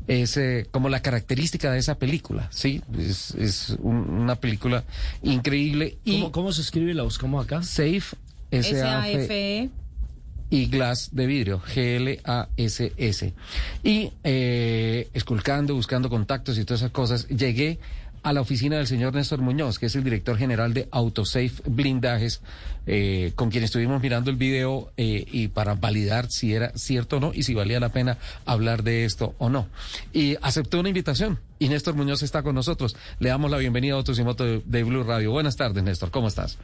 es eh, como la característica de esa película, ¿sí? Es, es un- una película increíble. Y ¿Cómo, cómo se escribe? La buscamos acá. Safe, S-A-F S-A-F-E. y Glass de vidrio, G-L-A-S-S. Y eh, esculcando, buscando contactos y todas esas cosas, llegué a la oficina del señor Néstor Muñoz, que es el director general de Autosafe Blindajes, eh, con quien estuvimos mirando el video eh, y para validar si era cierto o no y si valía la pena hablar de esto o no. Y aceptó una invitación y Néstor Muñoz está con nosotros. Le damos la bienvenida a Autos y Moto de, de Blue Radio. Buenas tardes, Néstor, ¿cómo estás?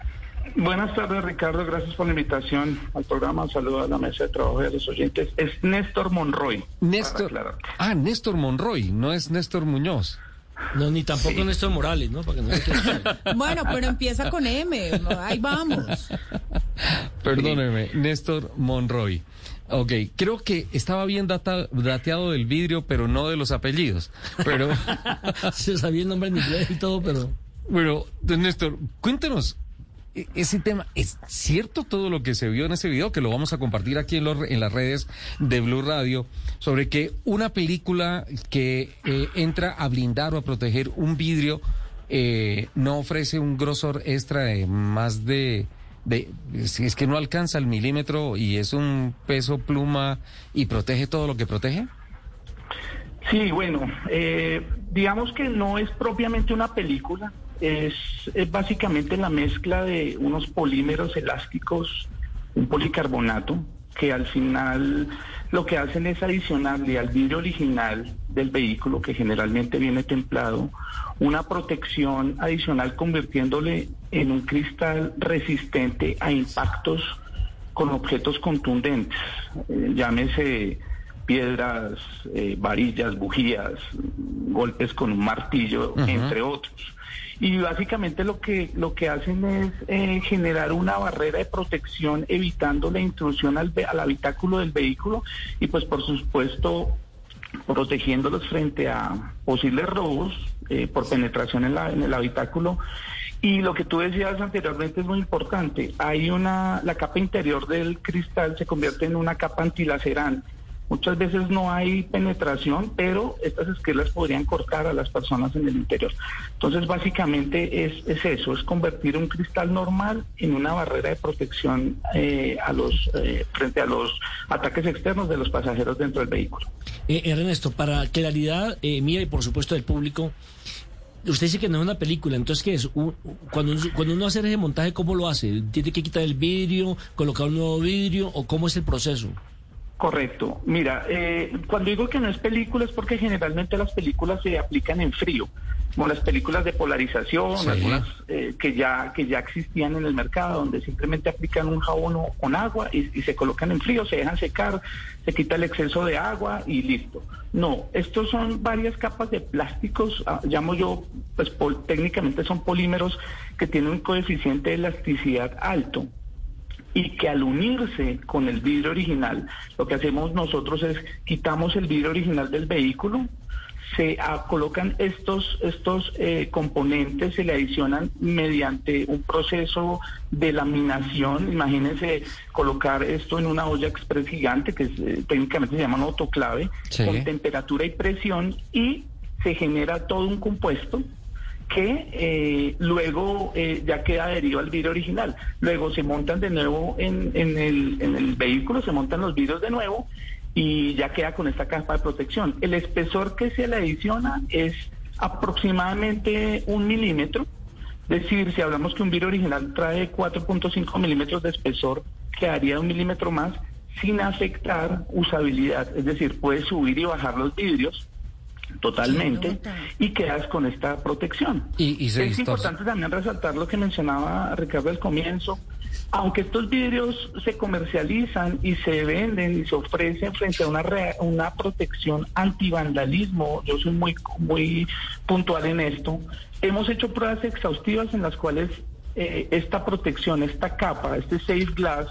Buenas tardes, Ricardo. Gracias por la invitación al programa. Saludos a la mesa de trabajo y a los oyentes. Es Néstor Monroy. Néstor. Ah, Néstor Monroy, no es Néstor Muñoz. No, ni tampoco Néstor Morales, ¿no? Bueno, pero empieza con M. Ahí vamos. Perdóneme, Néstor Monroy. Ok, creo que estaba bien data- dateado del vidrio, pero no de los apellidos. Pero, Se sabía el nombre en inglés y todo, pero... bueno, Néstor, cuéntenos e- ese tema. ¿Es cierto todo lo que se vio en ese video? Que lo vamos a compartir aquí en, en las redes de Blue Radio, sobre que una película que eh, entra a blindar o a proteger un vidrio eh, no ofrece un grosor extra de más de... de si es que no alcanza el milímetro y es un peso pluma y protege todo lo que protege. Sí, bueno, eh, digamos que no es propiamente una película, es, es básicamente la mezcla de unos polímeros elásticos, un policarbonato, que al final lo que hacen es adicionarle al vidrio original del vehículo, que generalmente viene templado, una protección adicional convirtiéndole en un cristal resistente a impactos con objetos contundentes, eh, llámese piedras, eh, varillas, bujías, golpes con un martillo, entre otros. Y básicamente lo que lo que hacen es eh, generar una barrera de protección evitando la intrusión al, al habitáculo del vehículo y pues por supuesto protegiéndolos frente a posibles robos eh, por penetración en, la- en el habitáculo. Y lo que tú decías anteriormente es muy importante. Hay una, la capa interior del cristal se convierte en una capa antilacerante. Muchas veces no hay penetración, pero estas esquelas podrían cortar a las personas en el interior. Entonces, básicamente es, es eso, es convertir un cristal normal en una barrera de protección eh, a los, eh, frente a los ataques externos de los pasajeros dentro del vehículo. Eh, Ernesto, para claridad eh, mía y por supuesto del público, usted dice que no es una película, entonces ¿qué es? Cuando, cuando uno hace ese montaje, ¿cómo lo hace? ¿Tiene que quitar el vidrio, colocar un nuevo vidrio o cómo es el proceso? Correcto. Mira, eh, cuando digo que no es película es porque generalmente las películas se aplican en frío, como las películas de polarización, Sí. algunas eh, que ya que ya existían en el mercado, donde simplemente aplican un jabón o- con agua y, y se colocan en frío, se dejan secar, se quita el exceso de agua y listo. No, estos son varias capas de plásticos, ah, llamo yo, pues pol- técnicamente son polímeros que tienen un coeficiente de elasticidad alto y que al unirse con el vidrio original, lo que hacemos nosotros es quitamos el vidrio original del vehículo, se colocan estos estos eh, componentes, se le adicionan mediante un proceso de laminación. Imagínense colocar esto en una olla express gigante, que es, eh, técnicamente se llama un autoclave, Sí. con temperatura y presión, y se genera todo un compuesto que eh, luego eh, ya queda adherido al vidrio original. Luego se montan de nuevo en, el, vehículo, se montan los vidrios de nuevo y ya queda con esta capa de protección. El espesor que se le adiciona es aproximadamente un milímetro. Es decir, si hablamos que un vidrio original trae 4.5 milímetros de espesor, quedaría un milímetro más sin afectar usabilidad. Es decir, puedes subir y bajar los vidrios totalmente y quedas con esta protección. Y, y se es importante también resaltar lo que mencionaba Ricardo al comienzo. Aunque estos vidrios se comercializan y se venden y se ofrecen frente a una, rea- una protección antivandalismo, yo soy muy, muy puntual en esto, hemos hecho pruebas exhaustivas en las cuales eh, esta protección, esta capa, este safe glass,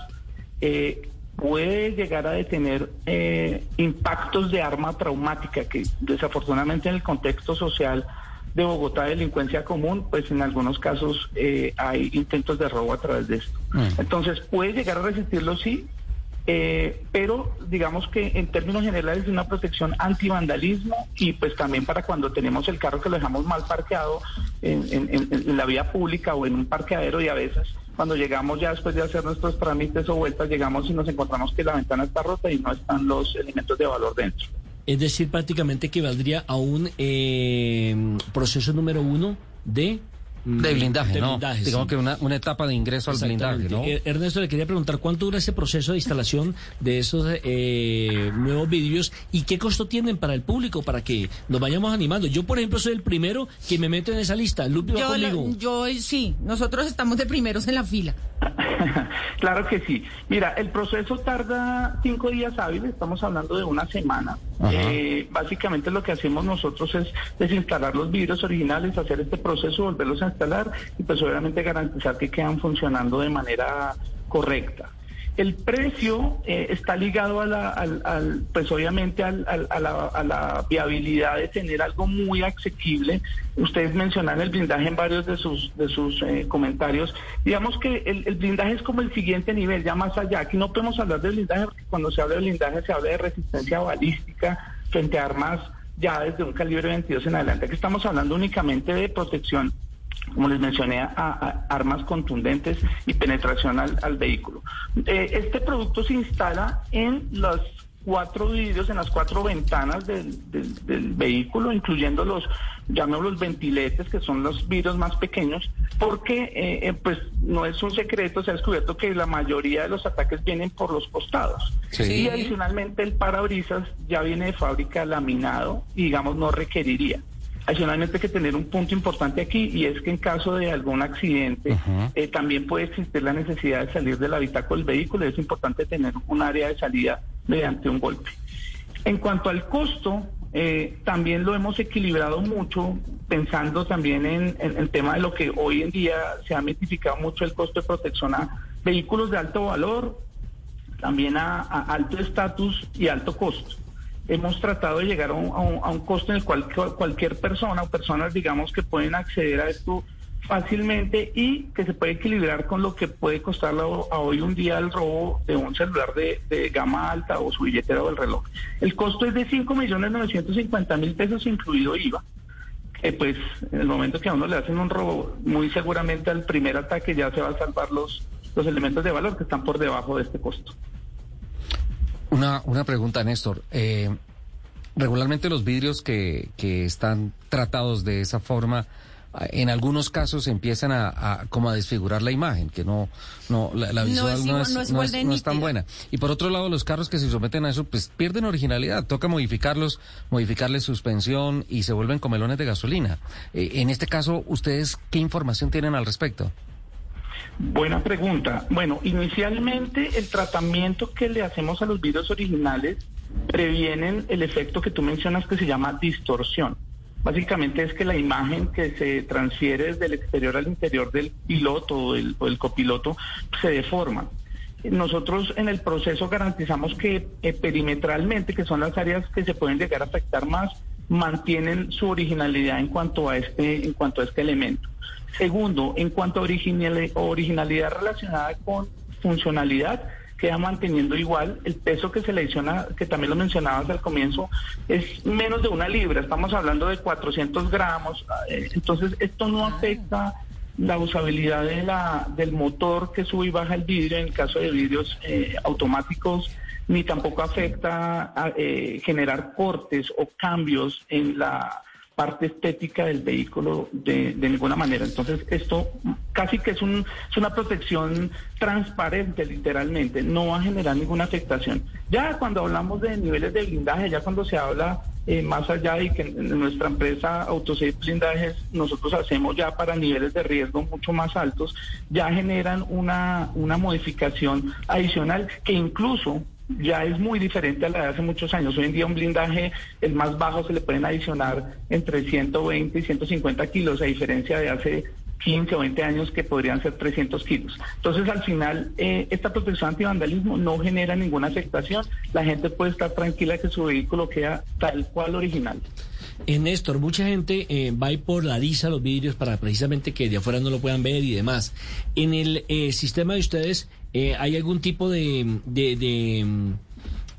eh, puede llegar a detener eh, impactos de arma traumática que desafortunadamente en el contexto social de Bogotá, delincuencia común, pues en algunos casos eh, hay intentos de robo a través de esto. Entonces puede llegar a resistirlo, sí, eh, pero digamos que en términos generales es una protección antivandalismo y pues también para cuando tenemos el carro que lo dejamos mal parqueado en, en- en- en la vía pública o en un parqueadero y a veces cuando llegamos ya después de hacer nuestros trámites o vueltas llegamos y nos encontramos que la ventana está rota y no están los elementos de valor dentro. Es decir, prácticamente equivaldría a un eh, proceso número uno de... mm, De blindaje, de ¿no? blindaje, Digamos sí. que una, una etapa de ingreso al blindaje. ¿no? Eh, Ernesto, le quería preguntar cuánto dura ese proceso de instalación de esos eh, nuevos vidrios y qué costo tienen para el público para que nos vayamos animando. Yo, por ejemplo, soy el primero que me meto en esa lista. Lupi va Yo, lo- conmigo. yo sí, nosotros estamos de primeros en la fila. Claro que sí. Mira, el proceso tarda cinco días hábiles, estamos hablando de una semana. Eh, básicamente lo que hacemos nosotros es desinstalar los vidrios originales, hacer este proceso, volverlos a instalar y pues obviamente garantizar que quedan funcionando de manera correcta. El precio eh, está ligado a la, al, pues obviamente al- a, la, viabilidad de tener algo muy asequible. Ustedes mencionan el blindaje en varios de sus, de sus eh, comentarios. Digamos que el, el blindaje es como el siguiente nivel, ya más allá. Aquí no podemos hablar de blindaje porque cuando se habla de blindaje se habla de resistencia balística frente a armas ya desde un calibre 22 en adelante. Aquí estamos hablando únicamente de protección como les mencioné, a, a armas contundentes y penetración al, al vehículo. Eh, este producto se instala en los cuatro vidrios, en las cuatro ventanas del, del- del vehículo, incluyendo los, llamémoslos los ventiletes, que son los vidrios más pequeños, porque eh, eh, pues no es un secreto, se ha descubierto que la mayoría de los ataques vienen por los costados. Sí. Y adicionalmente el parabrisas ya viene de fábrica laminado y digamos no requeriría. Adicionalmente hay que tener un punto importante aquí y es que en caso de algún accidente eh, también puede existir la necesidad de salir del habitáculo del vehículo y es importante tener un área de salida mediante un golpe. En cuanto al costo, eh, también lo hemos equilibrado mucho pensando también en, en el tema de lo que hoy en día se ha mitificado mucho el costo de protección a vehículos de alto valor, también a, a alto estatus y alto costo hemos tratado de llegar a un, a un- costo en el cual cu- cualquier persona o personas, digamos, que pueden acceder a esto fácilmente y que se puede equilibrar con lo que puede costar a hoy un día el robo de un celular de, gama alta o su billetera o el reloj. El costo es de 5.950.000 pesos incluido IVA. pues en el momento que a uno le hacen un robo, muy seguramente al primer ataque ya se va a salvar los, los elementos de valor que están por debajo de este costo. Una, una pregunta, Néstor. Eh, regularmente los vidrios que, que están tratados de esa forma, en algunos casos empiezan a, a como a desfigurar la imagen, que no, no la, visual no es, no es no igual es- de no es tan buena. Y por otro lado, los carros que se someten a eso, pues pierden originalidad. Toca modificarlos, modificarles suspensión y se vuelven comelones de gasolina. Eh, en este caso, ¿ustedes qué información tienen al respecto? Buena pregunta. Bueno, inicialmente el tratamiento que le hacemos a los vidrios originales previenen el efecto que tú mencionas que se llama distorsión. Básicamente es que la imagen que se transfiere desde el exterior al interior del piloto o del, o del copiloto se deforma. Nosotros en el proceso garantizamos que eh, perimetralmente, que son las áreas que se pueden llegar a afectar más, mantienen su originalidad en cuanto a este, en cuanto a este elemento. Segundo, en cuanto a originali- originalidad relacionada con funcionalidad, queda manteniendo igual. El peso que se le adiciona, que también lo mencionabas al comienzo, es menos de una libra. Estamos hablando de 400 gramos. eh, Entonces, esto no afecta la usabilidad de la, del motor que sube y baja el vidrio en el caso de vidrios eh, automáticos, ni tampoco afecta a eh, generar cortes o cambios en la parte estética del vehículo de, de ninguna manera. Entonces, esto casi que es, un, es una protección transparente, literalmente, no va a generar ninguna afectación. Ya cuando hablamos de niveles de blindaje, ya cuando se habla eh, más allá de que en, nuestra empresa Autosafe Blindajes nosotros hacemos ya para niveles de riesgo mucho más altos, ya generan una, una modificación adicional que incluso ya es muy diferente a la de hace muchos años. Hoy en día un blindaje, el más bajo, se le pueden adicionar entre 120 y 150 kilos, a diferencia de hace 15 o 20 años que podrían ser 300 kilos. Entonces, al final, eh, esta protección antivandalismo no genera ninguna afectación. La gente puede estar tranquila que su vehículo queda tal cual original. Eh, Néstor, mucha gente eh, va y polariza los vidrios para precisamente que de afuera no lo puedan ver y demás. En el eh, sistema de ustedes, eh, ¿hay algún tipo de... de, de, mm,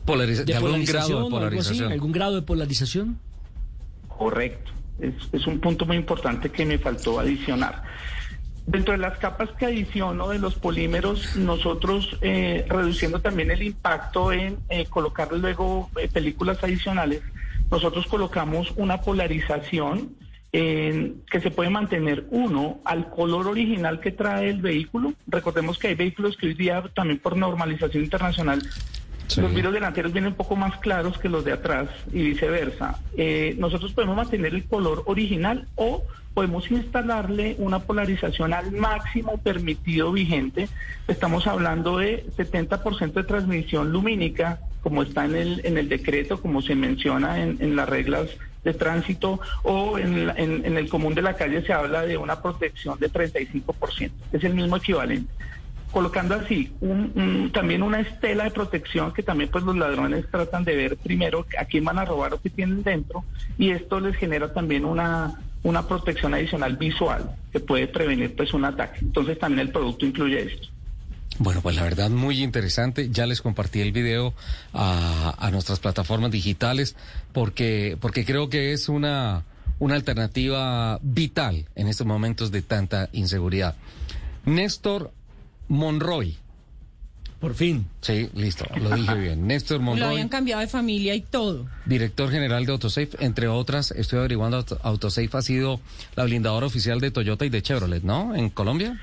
Polariza- de algún grado de así? polarización. ¿Algún grado de polarización? Correcto. Es, es un punto muy importante que me faltó adicionar. Dentro de las capas que adiciono de los polímeros, nosotros eh, reduciendo también el impacto en eh, colocar luego eh, películas adicionales, nosotros colocamos una polarización en- que se puede mantener uno al color original que trae el vehículo. Recordemos que hay vehículos que hoy día también por normalización internacional los vidrios delanteros vienen un poco más claros que los de atrás y viceversa. Eh, nosotros podemos mantener el color original o podemos instalarle una polarización al máximo permitido vigente. Estamos hablando de 70% de transmisión lumínica, como está en el, en el decreto, como se menciona en, en las reglas de tránsito, o en, la- en- el común de la calle se habla de una protección de 35%. Es el mismo equivalente colocando así un- un- también una estela de protección que también pues los ladrones tratan de ver primero a quién van a robar o qué tienen dentro y esto les genera también una una protección adicional visual que puede prevenir pues un ataque. Entonces también el producto incluye esto. Bueno, pues la verdad muy interesante. Ya les compartí el video a, a nuestras plataformas digitales porque, porque creo que es una, una alternativa vital en estos momentos de tanta inseguridad. Néstor Monroy. Por fin. Sí, listo, lo dije bien. Néstor Lo Monroy. habían cambiado de familia y todo. Director general de Autosafe, entre otras, estoy averiguando, Auto- Autosafe ha sido la blindadora oficial de Toyota y de Chevrolet, ¿no? En Colombia.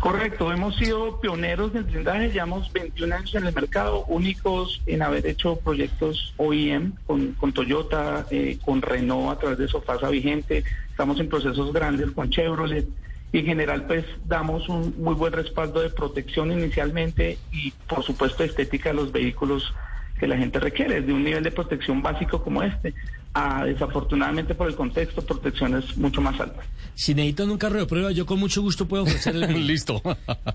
Correcto, hemos sido pioneros en blindaje, llevamos 21 años en el mercado, únicos en haber hecho proyectos OEM con, Toyota, eh, con Renault a través de Sofasa Vigente, estamos en procesos grandes con Chevrolet. Y en general pues damos un muy buen respaldo de protección inicialmente y por supuesto estética de los vehículos que la gente requiere, de un nivel de protección básico como este, a desafortunadamente por el contexto, protecciones mucho más altas. Si necesitan un carro de prueba, yo con mucho gusto puedo ofrecer el mío. Listo.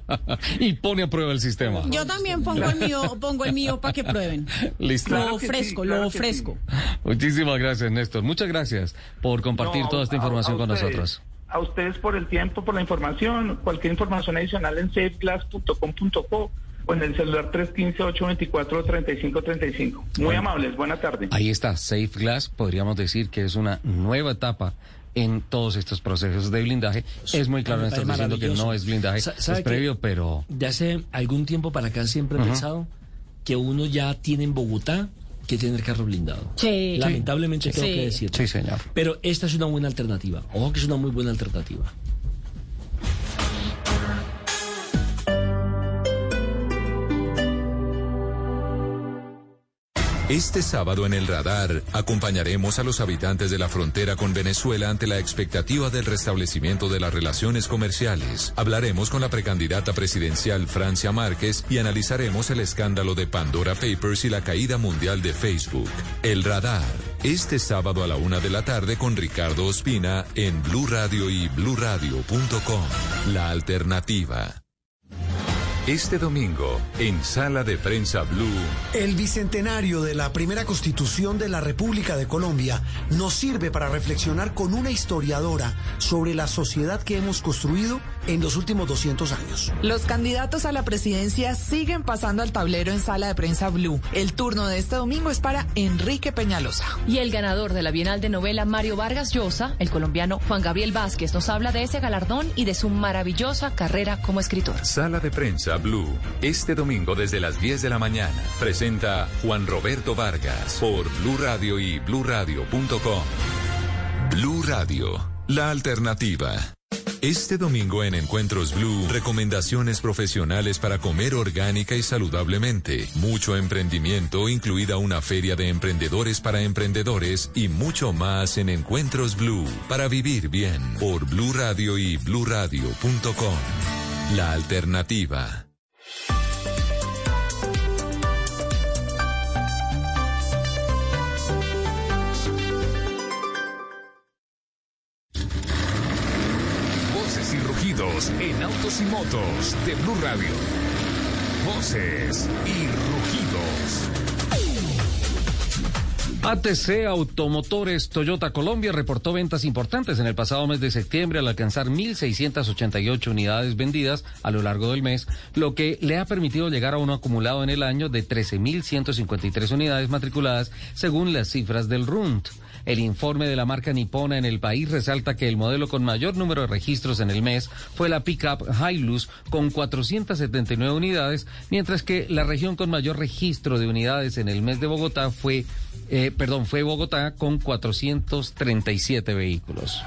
y pone a prueba el sistema. Yo también pongo el mío, pongo el mío para que prueben. Listo. Claro lo sí, ofrezco, claro lo ofrezco. Muchísimas gracias, Néstor. Muchas gracias por compartir No, toda esta a- información a con ustedes. nosotros. A ustedes por el tiempo, por la información, cualquier información adicional en safeglass.com.co o en el celular 315-824-3535. Muy Bueno. amables, buena tarde. Ahí está, Safe Glass, podríamos decir que es una nueva etapa en todos estos procesos de blindaje. Es muy claro, parece diciendo que no es blindaje, Sa- es previo, pero... De hace algún tiempo para acá siempre he Ujú. pensado que uno ya tiene en Bogotá que tener carro blindado. Sí. Lamentablemente tengo Sí. que decir. Sí, señor. Pero esta es una buena alternativa. Ojo que es una muy buena alternativa. Este sábado en el radar acompañaremos a los habitantes de la frontera con Venezuela ante la expectativa del restablecimiento de las relaciones comerciales. Hablaremos con la precandidata presidencial Francia Márquez y analizaremos el escándalo de Pandora Papers y la caída mundial de Facebook. El radar, este sábado a la una de la tarde con Ricardo Ospina en Blue Radio y bluradio.com. La alternativa. Este domingo, en Sala de Prensa Blue. El bicentenario de la primera constitución de la República de Colombia nos sirve para reflexionar con una historiadora sobre la sociedad que hemos construido en los últimos 200 años. Los candidatos a la presidencia siguen pasando al tablero en sala de prensa Blue. El turno de este domingo es para Enrique Peñalosa. Y el ganador de la Bienal de Novela Mario Vargas Llosa, el colombiano Juan Gabriel Vázquez, nos habla de ese galardón y de su maravillosa carrera como escritor. Sala de Prensa Blue. Este domingo desde las 10 de la mañana. Presenta Juan Roberto Vargas por Blue Radio y bluradio.com. Blue Radio, la alternativa. Este domingo en Encuentros Blue, recomendaciones profesionales para comer orgánica y saludablemente, mucho emprendimiento, incluida una feria de emprendedores para emprendedores y mucho más en Encuentros Blue, para vivir bien, por Blue Radio y bluradio.com. La alternativa. En autos y motos de Blue Radio. Voces y rugidos. ATC Automotores Toyota Colombia reportó ventas importantes en el pasado mes de septiembre al alcanzar 1.688 unidades vendidas a lo largo del mes, lo que le ha permitido llegar a un acumulado en el año de 13.153 unidades matriculadas según las cifras del RUNT. El informe de la marca nipona en el país resalta que el modelo con mayor número de registros en el mes fue la pickup Hilux con 479 unidades, mientras que la región con mayor registro de unidades en el mes de Bogotá fue, eh, perdón, fue Bogotá con 437 vehículos.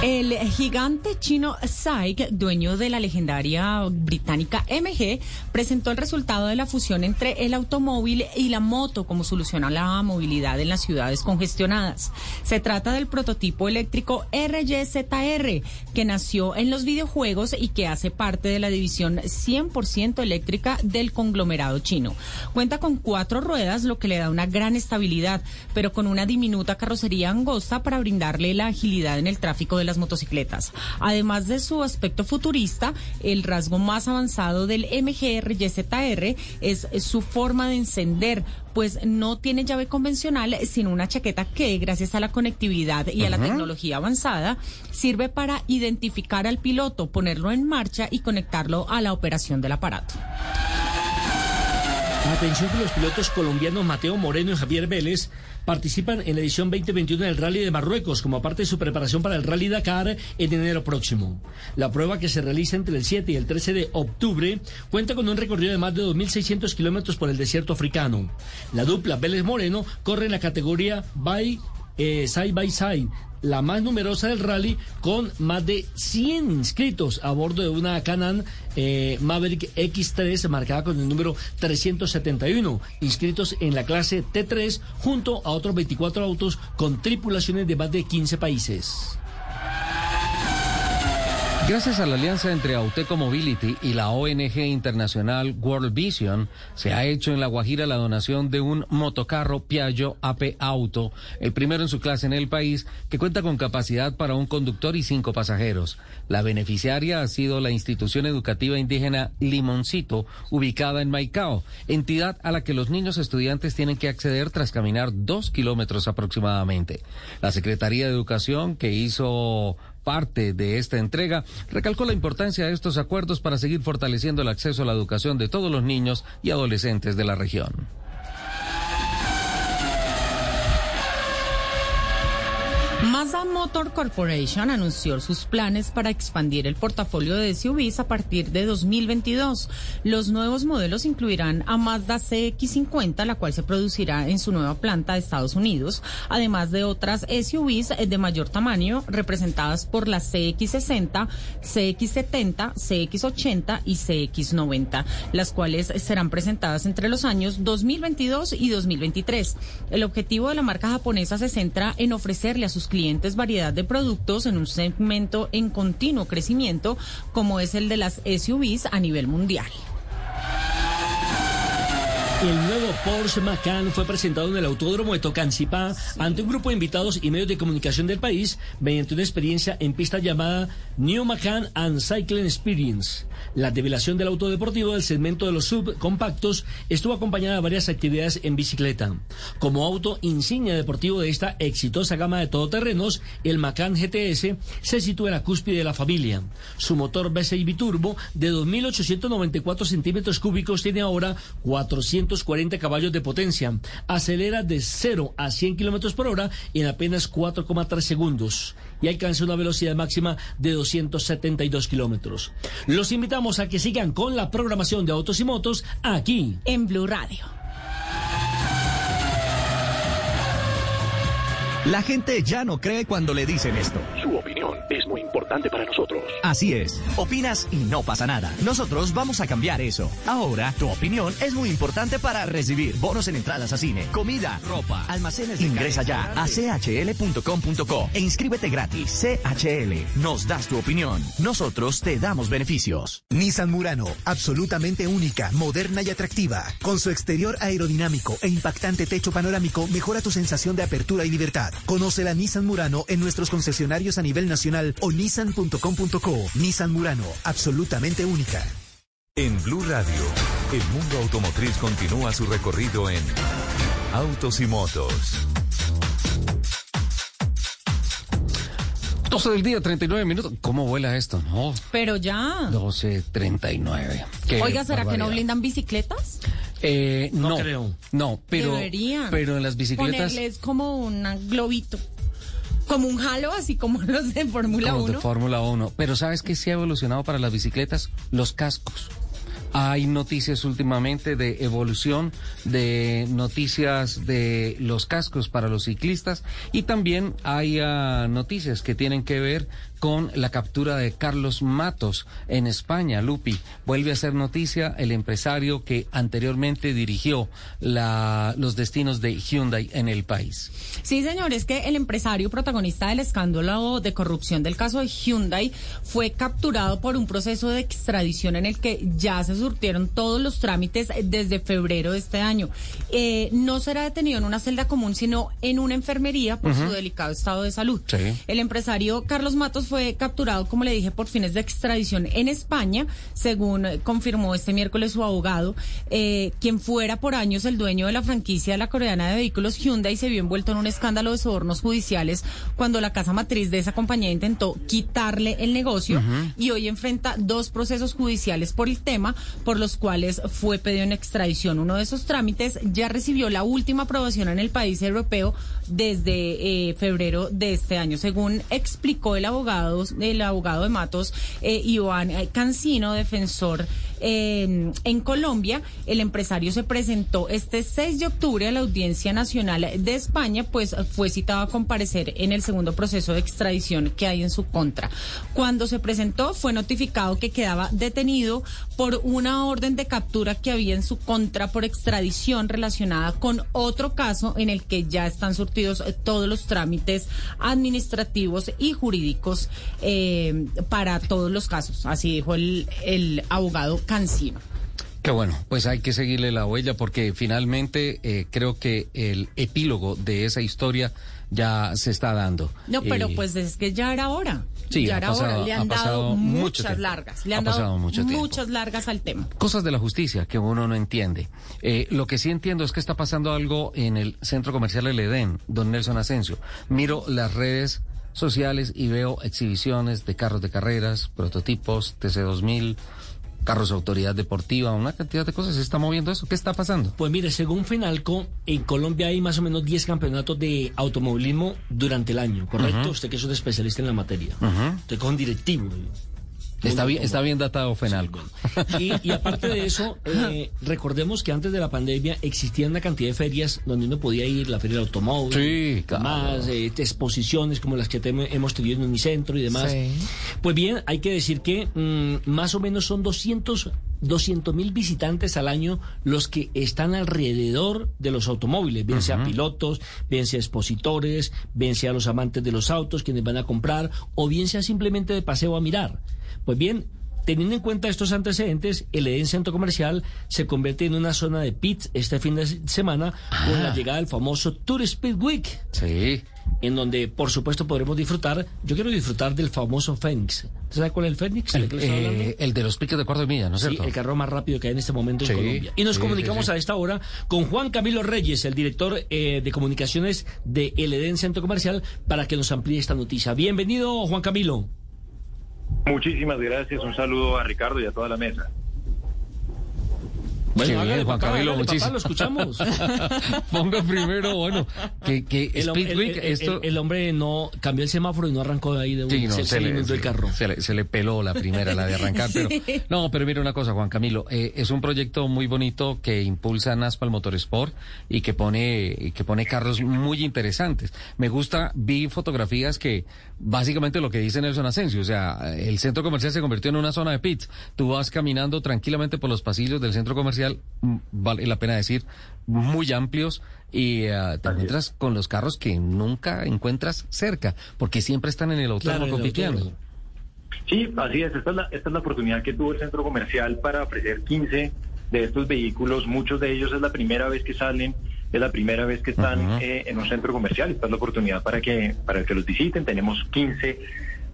El gigante chino SAIC, dueño de la legendaria británica MG, presentó el resultado de la fusión entre el automóvil y la moto como solución a la movilidad en las ciudades congestionadas. Se trata del prototipo eléctrico RYZR, que nació en los videojuegos y que hace parte de la división 100% eléctrica del conglomerado chino. Cuenta con cuatro ruedas, lo que le da una gran estabilidad, pero con una diminuta carrocería angosta para brindarle la agilidad en el tráfico de las motocicletas. Además de su aspecto futurista, el rasgo más avanzado del MGR YZR es su forma de encender, pues no tiene llave convencional, sino una chaqueta que, gracias a la conectividad y a la tecnología avanzada, sirve para identificar al piloto, ponerlo en marcha y conectarlo a la operación del aparato. Atención que los pilotos colombianos Mateo Moreno y Javier Vélez participan en la edición 2021 del Rally de Marruecos como parte de su preparación para el Rally Dakar en enero próximo. La prueba que se realiza entre el 7 y el 13 de octubre cuenta con un recorrido de más de 2.600 kilómetros por el desierto africano. La dupla Vélez Moreno corre en la categoría eh, side by side la más numerosa del rally, con más de 100 inscritos a bordo de una Canan eh, Maverick X3 marcada con el número 371, inscritos en la clase T3 junto a otros 24 autos con tripulaciones de más de 15 países. Gracias a la alianza entre Auteco Mobility y la ONG internacional World Vision, se ha hecho en La Guajira la donación de un motocarro Piaggio AP Auto, el primero en su clase en el país, que cuenta con capacidad para un conductor y cinco pasajeros. La beneficiaria ha sido la institución educativa indígena Limoncito, ubicada en Maicao, entidad a la que los niños estudiantes tienen que acceder tras caminar dos kilómetros aproximadamente. La Secretaría de Educación, que hizo parte de esta entrega, recalcó la importancia de estos acuerdos para seguir fortaleciendo el acceso a la educación de todos los niños y adolescentes de la región. Mazda Motor Corporation anunció sus planes para expandir el portafolio de SUVs a partir de 2022. Los nuevos modelos incluirán a Mazda CX50, la cual se producirá en su nueva planta de Estados Unidos, además de otras SUVs de mayor tamaño representadas por la CX60, CX70, CX80 y CX90, las cuales serán presentadas entre los años 2022 y 2023. El objetivo de la marca japonesa se centra en ofrecerle a sus clientes variedad de productos en un segmento en continuo crecimiento como es el de las SUVs a nivel mundial. El nuevo Porsche Macan fue presentado en el Autódromo de Tocancipá ante un grupo de invitados y medios de comunicación del país mediante una experiencia en pista llamada New Macan and Cycling Experience. La develación del auto deportivo del segmento de los subcompactos estuvo acompañada de varias actividades en bicicleta. Como auto insignia deportivo de esta exitosa gama de todoterrenos, el Macan GTS se sitúa en la cúspide de la familia. Su motor V6 biturbo de 2.894 centímetros cúbicos tiene ahora 440 caballos de potencia. Acelera de 0 a 100 kilómetros por hora en apenas 4,3 segundos y alcanza una velocidad máxima de 272 kilómetros. Los invitamos a que sigan con la programación de Autos y Motos aquí en Blue Radio. La gente ya no cree cuando le dicen esto. Su opinión es muy importante para nosotros. Así es. Opinas y no pasa nada. Nosotros vamos a cambiar eso. Ahora, tu opinión es muy importante para recibir bonos en entradas a cine, comida, ropa, almacenes. Ingresa ya a chl.com.co e inscríbete gratis. CHL, nos das tu opinión. Nosotros te damos beneficios. Nissan Murano, absolutamente única, moderna y atractiva. Con su exterior aerodinámico e impactante techo panorámico, mejora tu sensación de apertura y libertad. Conoce la Nissan Murano en nuestros concesionarios a nivel nacional o nissan.com.co. Nissan Murano, absolutamente única. En Blue Radio, el mundo automotriz continúa su recorrido en Autos y Motos. 12 del día, 39 minutos. ¿Cómo vuela esto? No. Pero ya. 12.39. Qué Oiga, ¿será que no blindan bicicletas? Eh, no, No creo. No, pero, Deberían. pero en las bicicletas Ponerles como un globito. Como un halo, así como los de Fórmula como de 1. Fórmula 1. Pero ¿sabes qué se ha evolucionado para las bicicletas? Los cascos. Hay noticias últimamente de evolución, de noticias de los cascos para los ciclistas y también hay ah, noticias que tienen que ver con la captura de Carlos Matos en España. Lupi, vuelve a ser noticia el empresario que anteriormente dirigió la, los destinos de Hyundai en el país. Sí, señor, es que el empresario protagonista del escándalo de corrupción del caso de Hyundai fue capturado por un proceso de extradición en el que ya se surtieron todos los trámites desde febrero de este año. Eh, no será detenido en una celda común, sino en una enfermería por su delicado estado de salud. Sí. El empresario Carlos Matos fue capturado, como le dije, por fines de extradición en España, según confirmó este miércoles su abogado, eh, quien fuera por años el dueño de la franquicia de la coreana de vehículos Hyundai se vio envuelto en un escándalo de sobornos judiciales cuando la casa matriz de esa compañía intentó quitarle el negocio y hoy enfrenta dos procesos judiciales por el tema, por los cuales fue pedido en extradición. Uno de esos trámites ya recibió la última aprobación en el país europeo desde eh, febrero de este año, según explicó el abogado, el abogado de Matos, eh, Iván eh, Cancino, defensor en Colombia. El empresario se presentó este 6 de octubre a la Audiencia Nacional de España, pues fue citado a comparecer en el segundo proceso de extradición que hay en su contra. Cuando se presentó, fue notificado que quedaba detenido por una orden de captura que había en su contra por extradición relacionada con otro caso en el que ya están surtidos todos los trámites administrativos y jurídicos eh, para todos los casos. Así dijo el, el abogado Cancino. Qué bueno, pues hay que seguirle la huella porque finalmente eh, creo que el epílogo de esa historia ya se está dando. No, pero Eh, pues es que ya era hora. Sí, ya era pasado- hora. Le ha han dado muchas largas. Le Ha han dado muchas largas al tema. Cosas de la justicia que uno no entiende. Eh, lo que sí entiendo es que está pasando algo en el centro comercial El Edén, don Nelson Asensio. Miro las redes sociales y veo exhibiciones de carros de carreras, prototipos, TC2000, carros autoridad deportiva, una cantidad de cosas. ¿Se está moviendo eso? ¿Qué está pasando? Pues mire, según Fenalco, en Colombia hay más o menos 10 campeonatos de automovilismo durante el año, ¿correcto? Usted que es un especialista en la materia. Ujú. Usted con directivo. Está bien, está bien datado Fenalco. Y, y aparte de eso, eh, recordemos que antes de la pandemia existía una cantidad de ferias donde uno podía ir, la feria del automóvil, Sí, claro. más eh, exposiciones como las que te- hemos tenido en Unicentro y demás. Sí. Pues bien, hay que decir que mm, más o menos son 200 mil visitantes al año los que están alrededor de los automóviles, bien sea pilotos, bien sea expositores, bien sea los amantes de los autos, quienes van a comprar, o bien sea simplemente de paseo a mirar. Pues bien, teniendo en cuenta estos antecedentes, el Edén Centro Comercial se convierte en una zona de pits este fin de semana con la llegada del famoso Tour Speed Week. Sí. En donde, por supuesto, podremos disfrutar. Yo quiero disfrutar del famoso Fénix. ¿Usted sabe cuál es el Fénix? El, eh, el de los piques de cuarto de milla, ¿no es Sí, cierto? el carro más rápido que hay en este momento Sí, en Colombia. Y nos sí, comunicamos a esta hora con Juan Camilo Reyes, el director eh, de comunicaciones de El Edén Centro Comercial, para que nos amplíe esta noticia. Bienvenido, Juan Camilo. Muchísimas gracias, un saludo a Ricardo y a toda la mesa. Qué bien, hágale, Juan papá, Camilo, hágale, papá, muchísimo. lo escuchamos. Ponga primero, bueno, que, que El, hom- Speed el- Week, el- esto... el- el hombre no cambió el semáforo y no arrancó de ahí de un Sí, no, se, se, se le, inundó el carro. se le- se le peló la primera, la de arrancar. Pero, no, pero mira una cosa, Juan Camilo. eh, es un proyecto muy bonito que impulsa Naspal Motorsport y que pone, y que pone carros muy interesantes. Me gusta, vi fotografías que básicamente lo que dice Nelson Asensio, o sea, el centro comercial se convirtió en una zona de pits. Tú vas caminando tranquilamente por los pasillos del centro comercial, mm, vale la pena decir, muy amplios y eh, te encuentras con los carros que nunca encuentras cerca, porque siempre están en el autódromo Claro, compitiendo. Sí, así es. Esta es, la, esta es la oportunidad que tuvo el centro comercial para ofrecer 15 de estos vehículos. Muchos de ellos es la primera vez que salen, es la primera vez que están eh, en un centro comercial. Esta es la oportunidad para que, para que los visiten. Tenemos 15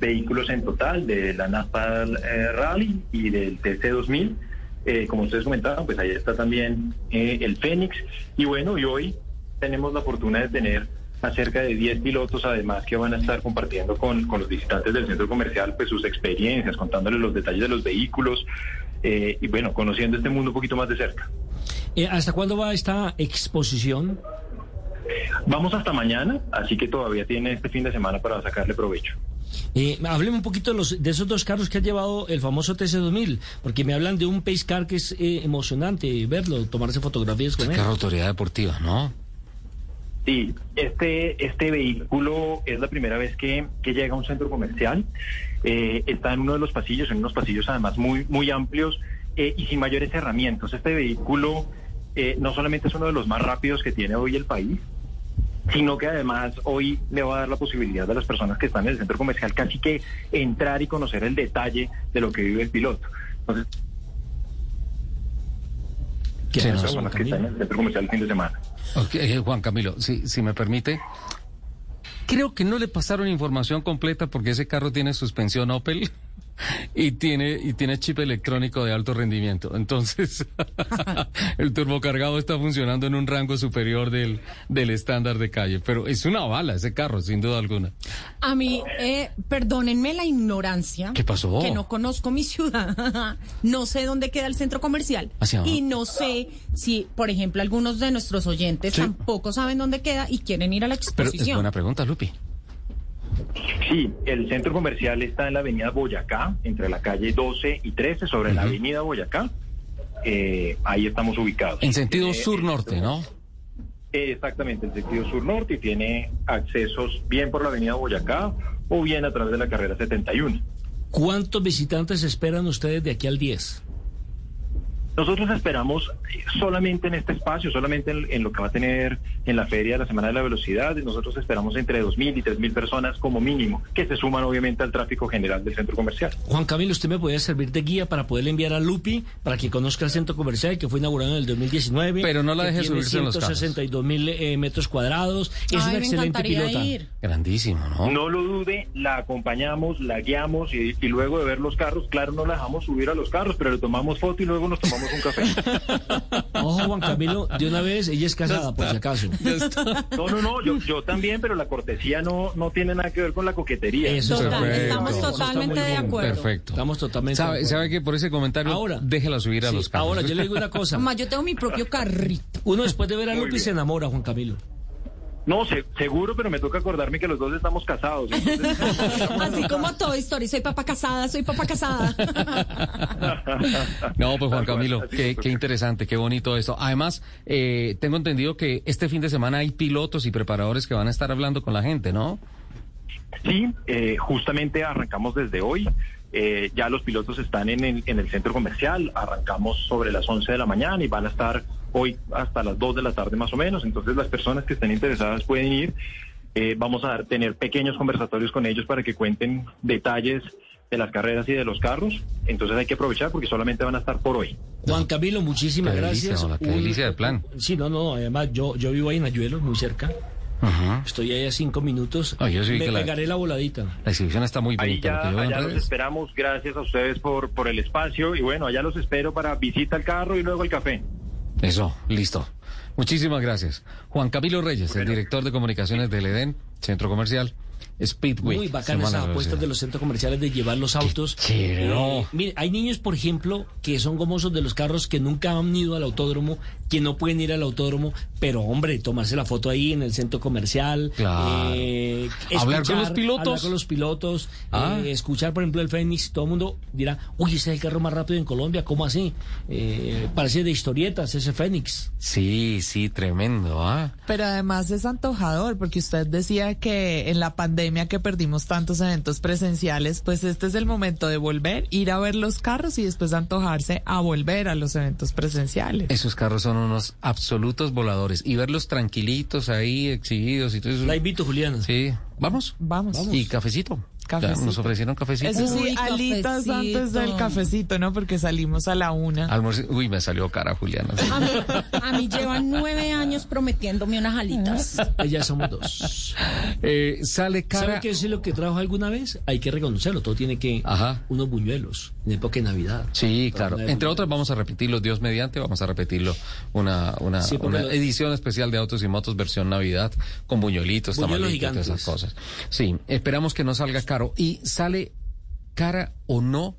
vehículos en total de la NASPAL eh, Rally y del TC2000. Eh, como ustedes comentaban, pues ahí está también eh, el Fénix. Y bueno, y hoy tenemos la fortuna de tener a cerca de 10 pilotos además que van a estar compartiendo con, con los visitantes del centro comercial pues sus experiencias, contándoles los detalles de los vehículos eh, y bueno, conociendo este mundo un poquito más de cerca. Eh, ¿Hasta cuándo va esta exposición? Vamos hasta mañana, así que todavía tiene este fin de semana para sacarle provecho. Eh, hábleme un poquito de, los, de esos dos carros que ha llevado el famoso TC2000, porque me hablan de un pace car que es eh, emocionante verlo, tomarse fotografías con él. Carro autoridad deportiva, ¿no? Sí, este, este vehículo es la primera vez que, que llega a un centro comercial. Eh, está en uno de los pasillos, en unos pasillos además muy, muy amplios eh, y sin mayores herramientas. Este vehículo eh, no solamente es uno de los más rápidos que tiene hoy el país, sino que además hoy le va a dar la posibilidad a las personas que están en el centro comercial casi que entrar y conocer el detalle de lo que vive el piloto. Entonces, ¿Qué las nos- personas que están en el centro comercial el fin de semana. Eh, Juan Camilo, si, si me permite. Creo que no le pasaron información completa porque ese carro tiene suspensión Opel y tiene y tiene chip electrónico de alto rendimiento. Entonces, el turbocargado está funcionando en un rango superior del, del estándar de calle. Pero es una bala ese carro, sin duda alguna. A mí, eh, perdónenme la ignorancia. ¿Qué pasó? Que no conozco mi ciudad. no sé dónde queda el centro comercial. ¿Hacia? Y no sé si, por ejemplo, algunos de nuestros oyentes Sí. tampoco saben dónde queda y quieren ir a la Pero es exposición. buena pregunta, Lupi. Sí, el centro comercial está en la avenida Boyacá, entre la calle 12 y 13, sobre la avenida Boyacá. Eh, ahí estamos ubicados. En sentido Eh, sur-norte, ¿no? eh, Exactamente, en sentido sur-norte y tiene accesos bien por la avenida Boyacá o bien a través de la carrera 71. ¿Cuántos visitantes esperan ustedes de aquí al 10? Nosotros esperamos solamente en este espacio, solamente en, en lo que va a tener en la feria de la Semana de la Velocidad, nosotros esperamos entre 2.000 y 3.000 personas como mínimo, que se suman obviamente al tráfico general del centro comercial. Juan Camilo, ¿usted me podría servir de guía para poderle enviar a Lupi para que conozca el centro comercial que fue inaugurado en el 2019? Pero no la deje subirse en los carros. 162 mil eh, metros cuadrados. Es Ay, una me excelente encantaría pilota. ir. Grandísimo, ¿no? No lo dude, la acompañamos, la guiamos y, y luego de ver los carros, claro, no la dejamos subir a los carros, pero le tomamos foto y luego nos tomamos un café. Ojo, Juan Camilo, de una vez, ella es casada, por si acaso. No, no, no, yo, yo también, pero la cortesía no, no tiene nada que ver con la coquetería. Eso Total, estamos totalmente de acuerdo. Perfecto. Estamos totalmente de ¿Sabe, acuerdo. sabe que por ese comentario Ahora. déjela subir a Sí, los carros? ahora, yo le digo una cosa. Mamá, yo tengo mi propio carrito. Uno después de ver a Lupi se enamora, Juan Camilo. No, se- seguro, pero me toca acordarme que los dos estamos casados. entonces- Así como Toy Story, soy papá casada, soy papá casada. No, pues Juan Camilo, qué, qué interesante, qué bonito esto. Además, eh, tengo entendido que este fin de semana hay pilotos y preparadores que van a estar hablando con la gente, ¿no? Sí, eh, justamente arrancamos desde hoy. Eh, ya los pilotos están en el, en el centro comercial. Arrancamos sobre las 11 de la mañana y van a estar hoy hasta las 2 de la tarde más o menos. Entonces las personas que estén interesadas pueden ir. Eh, vamos a dar- tener pequeños conversatorios con ellos para que cuenten detalles de las carreras y de los carros. Entonces hay que aprovechar porque solamente van a estar por hoy. Juan Camilo, muchísimas Qué delicia, gracias. hola, qué delicia de plan. Sí, no, no, además yo, yo vivo ahí en Ayuelos, muy cerca. Ajá. Estoy ahí a cinco minutos. Ah, yo sí Me que la- pegaré la voladita. La exhibición está muy Ahí bonita. ya, allá los esperamos. Gracias a ustedes por, por el espacio. Y bueno, allá los espero para visita al carro y luego el café. Eso, listo. Muchísimas gracias. Juan Camilo Reyes, el director de comunicaciones del EDEN, Centro Comercial, Speedway. Muy bacanas esas de apuestas de los centros comerciales de llevar los autos. ¿no? mire, hay niños, por ejemplo, que son gomosos de los carros que nunca han ido al autódromo, que no pueden ir al autódromo, pero hombre, tomarse la foto ahí en el centro comercial. Claro. eh, Hablar con escuchar- los pilotos. Hablar con los pilotos. Ah. eh, escuchar, por ejemplo, el Fénix. Todo el mundo dirá, uy, ese es el carro más rápido en Colombia. ¿Cómo así? Eh, parece de historietas ese Fénix. Sí, sí, tremendo, ¿ah? Pero además es antojador, porque usted decía que en la pandemia que perdimos tantos eventos presenciales, pues este es el momento de volver, ir a ver los carros y después antojarse a volver a los eventos presenciales. Esos carros son unos absolutos voladores. Y verlos tranquilitos ahí, exhibidos y todo eso. La invito, Juliana. Sí, vamos. Vamos. Y cafecito. Cafecito. Nos ofrecieron cafecito. Eso sí, Uy, alitas cafecito. antes del cafecito, ¿no? Porque salimos a la una. Almuerzo- Uy, me salió cara, Juliana. A mí, a mí llevan nueve años prometiéndome unas alitas. Ya somos dos. Eh, sale ¿Sabe cara. qué es lo que trajo alguna vez? Hay que reconocerlo. Todo tiene que. Ajá. Unos buñuelos en época de Navidad. Sí, claro. Una de Entre buñuelos. otras, vamos a repetirlo, Dios mediante, vamos a repetirlo. Una, una, Sí, una lo- edición especial de Autos y Motos, versión Navidad, con buñuelitos, Buñuelos tamalitos, esas cosas. Sí, esperamos que no salga caro. ¿Y sale cara o no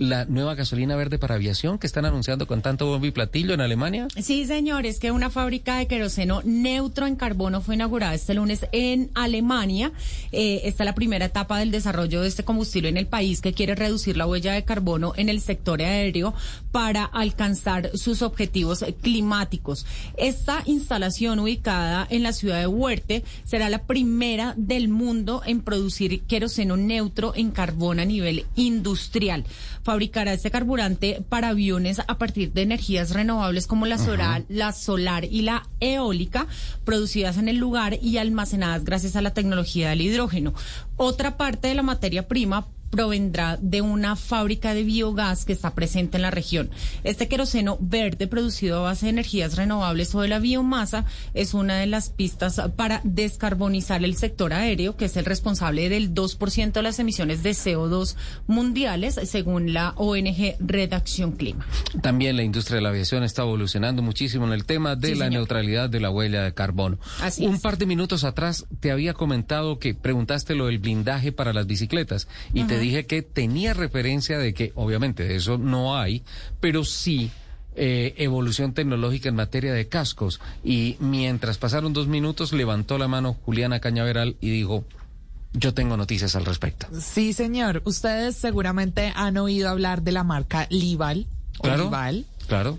la nueva gasolina verde para aviación que están anunciando con tanto bombo y platillo en Alemania? Sí, señores, que una fábrica de queroseno neutro en carbono fue inaugurada este lunes en Alemania. Eh, esta es la primera etapa del desarrollo de este combustible en el país que quiere reducir la huella de carbono en el sector aéreo para alcanzar sus objetivos climáticos. Esta instalación ubicada en la ciudad de Huerte será la primera del mundo en producir queroseno neutro en carbono a nivel industrial. Fabricará este carburante para aviones a partir de energías renovables como la solar, la solar y la eólica, producidas en el lugar y almacenadas gracias a la tecnología del hidrógeno. Otra parte de la materia prima provendrá de una fábrica de biogás que está presente en la región. Este queroseno verde producido a base de energías renovables o de la biomasa es una de las pistas para descarbonizar el sector aéreo, que es el responsable del 2% de las emisiones de CO2 mundiales, según la ONG Redacción Clima. También la industria de la aviación está evolucionando muchísimo en el tema de Sí, la señor. neutralidad de la huella de carbono. Así Un es. par de minutos atrás te había comentado que preguntaste lo del blindaje para las bicicletas y te dije que tenía referencia de que obviamente de eso no hay, pero sí eh, evolución tecnológica en materia de cascos. Y mientras pasaron dos minutos levantó la mano Juliana Cañaveral y dijo, Yo tengo noticias al respecto. Sí, señor. Ustedes seguramente han oído hablar de la marca Lival. o. Lival, Claro.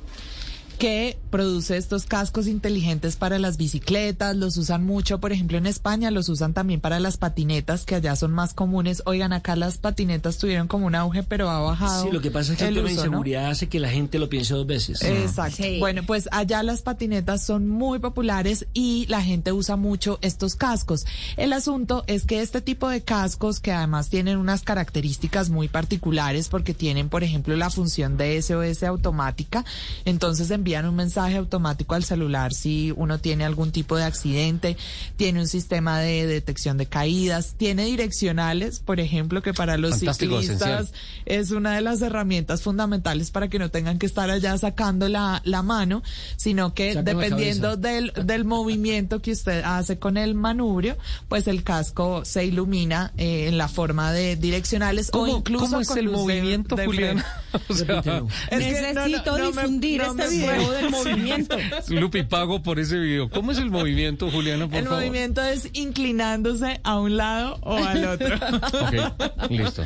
Que produce estos cascos inteligentes para las bicicletas, los usan mucho, por ejemplo en España los usan también para las patinetas, que allá son más comunes. Oigan, acá las patinetas tuvieron como un auge, pero ha bajado. Sí, lo que pasa es que el, el tema de inseguridad hace que la gente lo piense dos veces. Exacto. Bueno, pues allá las patinetas son muy populares y la gente usa mucho estos cascos. El asunto es que este tipo de cascos, que además tienen unas características muy particulares porque tienen, por ejemplo, la función de SOS automática, entonces envían un mensaje automático al celular si uno tiene algún tipo de accidente, tiene un sistema de detección de caídas, tiene direccionales, por ejemplo, que para los Fantástico, ciclistas esencial. es una de las herramientas fundamentales para que no tengan que estar allá sacando la, la mano, sino que dependiendo del, del movimiento que usted hace con el manubrio, pues el casco se ilumina eh, en la forma de direccionales o ¿Cómo- incluso cómo es con el de- movimiento, de Juliana? freno. O sea, Es que no, no, Necesito no me- difundir no este video puedo- del movimiento. Lupi, pago por ese video. ¿Cómo es el movimiento, Juliana, por El favor? movimiento es inclinándose a un lado o al otro. Ok, listo.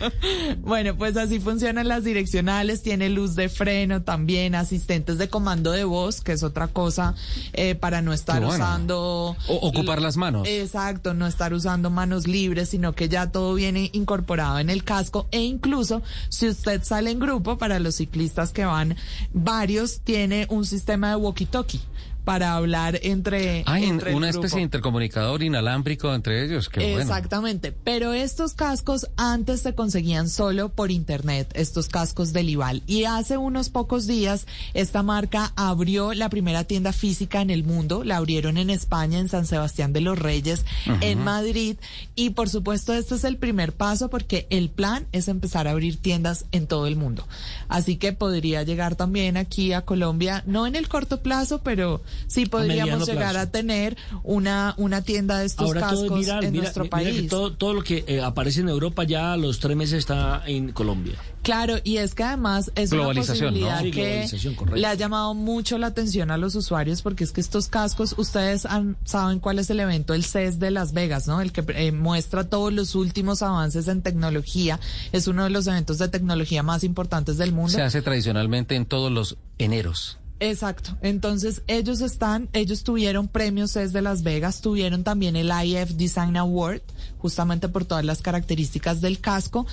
Bueno, pues así funcionan las direccionales, tiene luz de freno también, asistentes de comando de voz, que es otra cosa eh, para no estar bueno. usando... O- ocupar las manos. Exacto, no estar usando manos libres, sino que ya todo viene incorporado en el casco e incluso si usted sale en grupo, para los ciclistas que van varios, tiene un sistema de walkie-talkie para hablar entre, el una especie de intercomunicador inalámbrico entre ellos. Qué bueno. Exactamente, pero estos cascos antes se conseguían solo por internet, estos cascos del Ival. Y hace unos pocos días esta marca abrió la primera tienda física en el mundo, la abrieron en España, en San Sebastián de los Reyes, en Madrid. Y por supuesto este es el primer paso porque el plan es empezar a abrir tiendas en todo el mundo. Así que podría llegar también aquí a Colombia, no en el corto plazo, pero sí podríamos llegar plazo. a tener una, una tienda de estos Ahora todo cascos es viral. en mira, nuestro mira que país. todo, todo lo que eh, aparece en Europa ya a los tres meses está en Colombia. Claro, y es que además es una posibilidad Sí, que le ha llamado mucho la atención a los usuarios porque es que estos cascos, ustedes han, saben cuál es el evento, el CES de Las Vegas, ¿no? El que eh, muestra todos los últimos avances en tecnología. Es uno de los eventos de tecnología más importantes del mundo. Se hace tradicionalmente en todos los eneros. Exacto. Entonces, ellos están, ellos tuvieron premios CES de Las Vegas, tuvieron también el IF Design Award, justamente por todas las características del casco.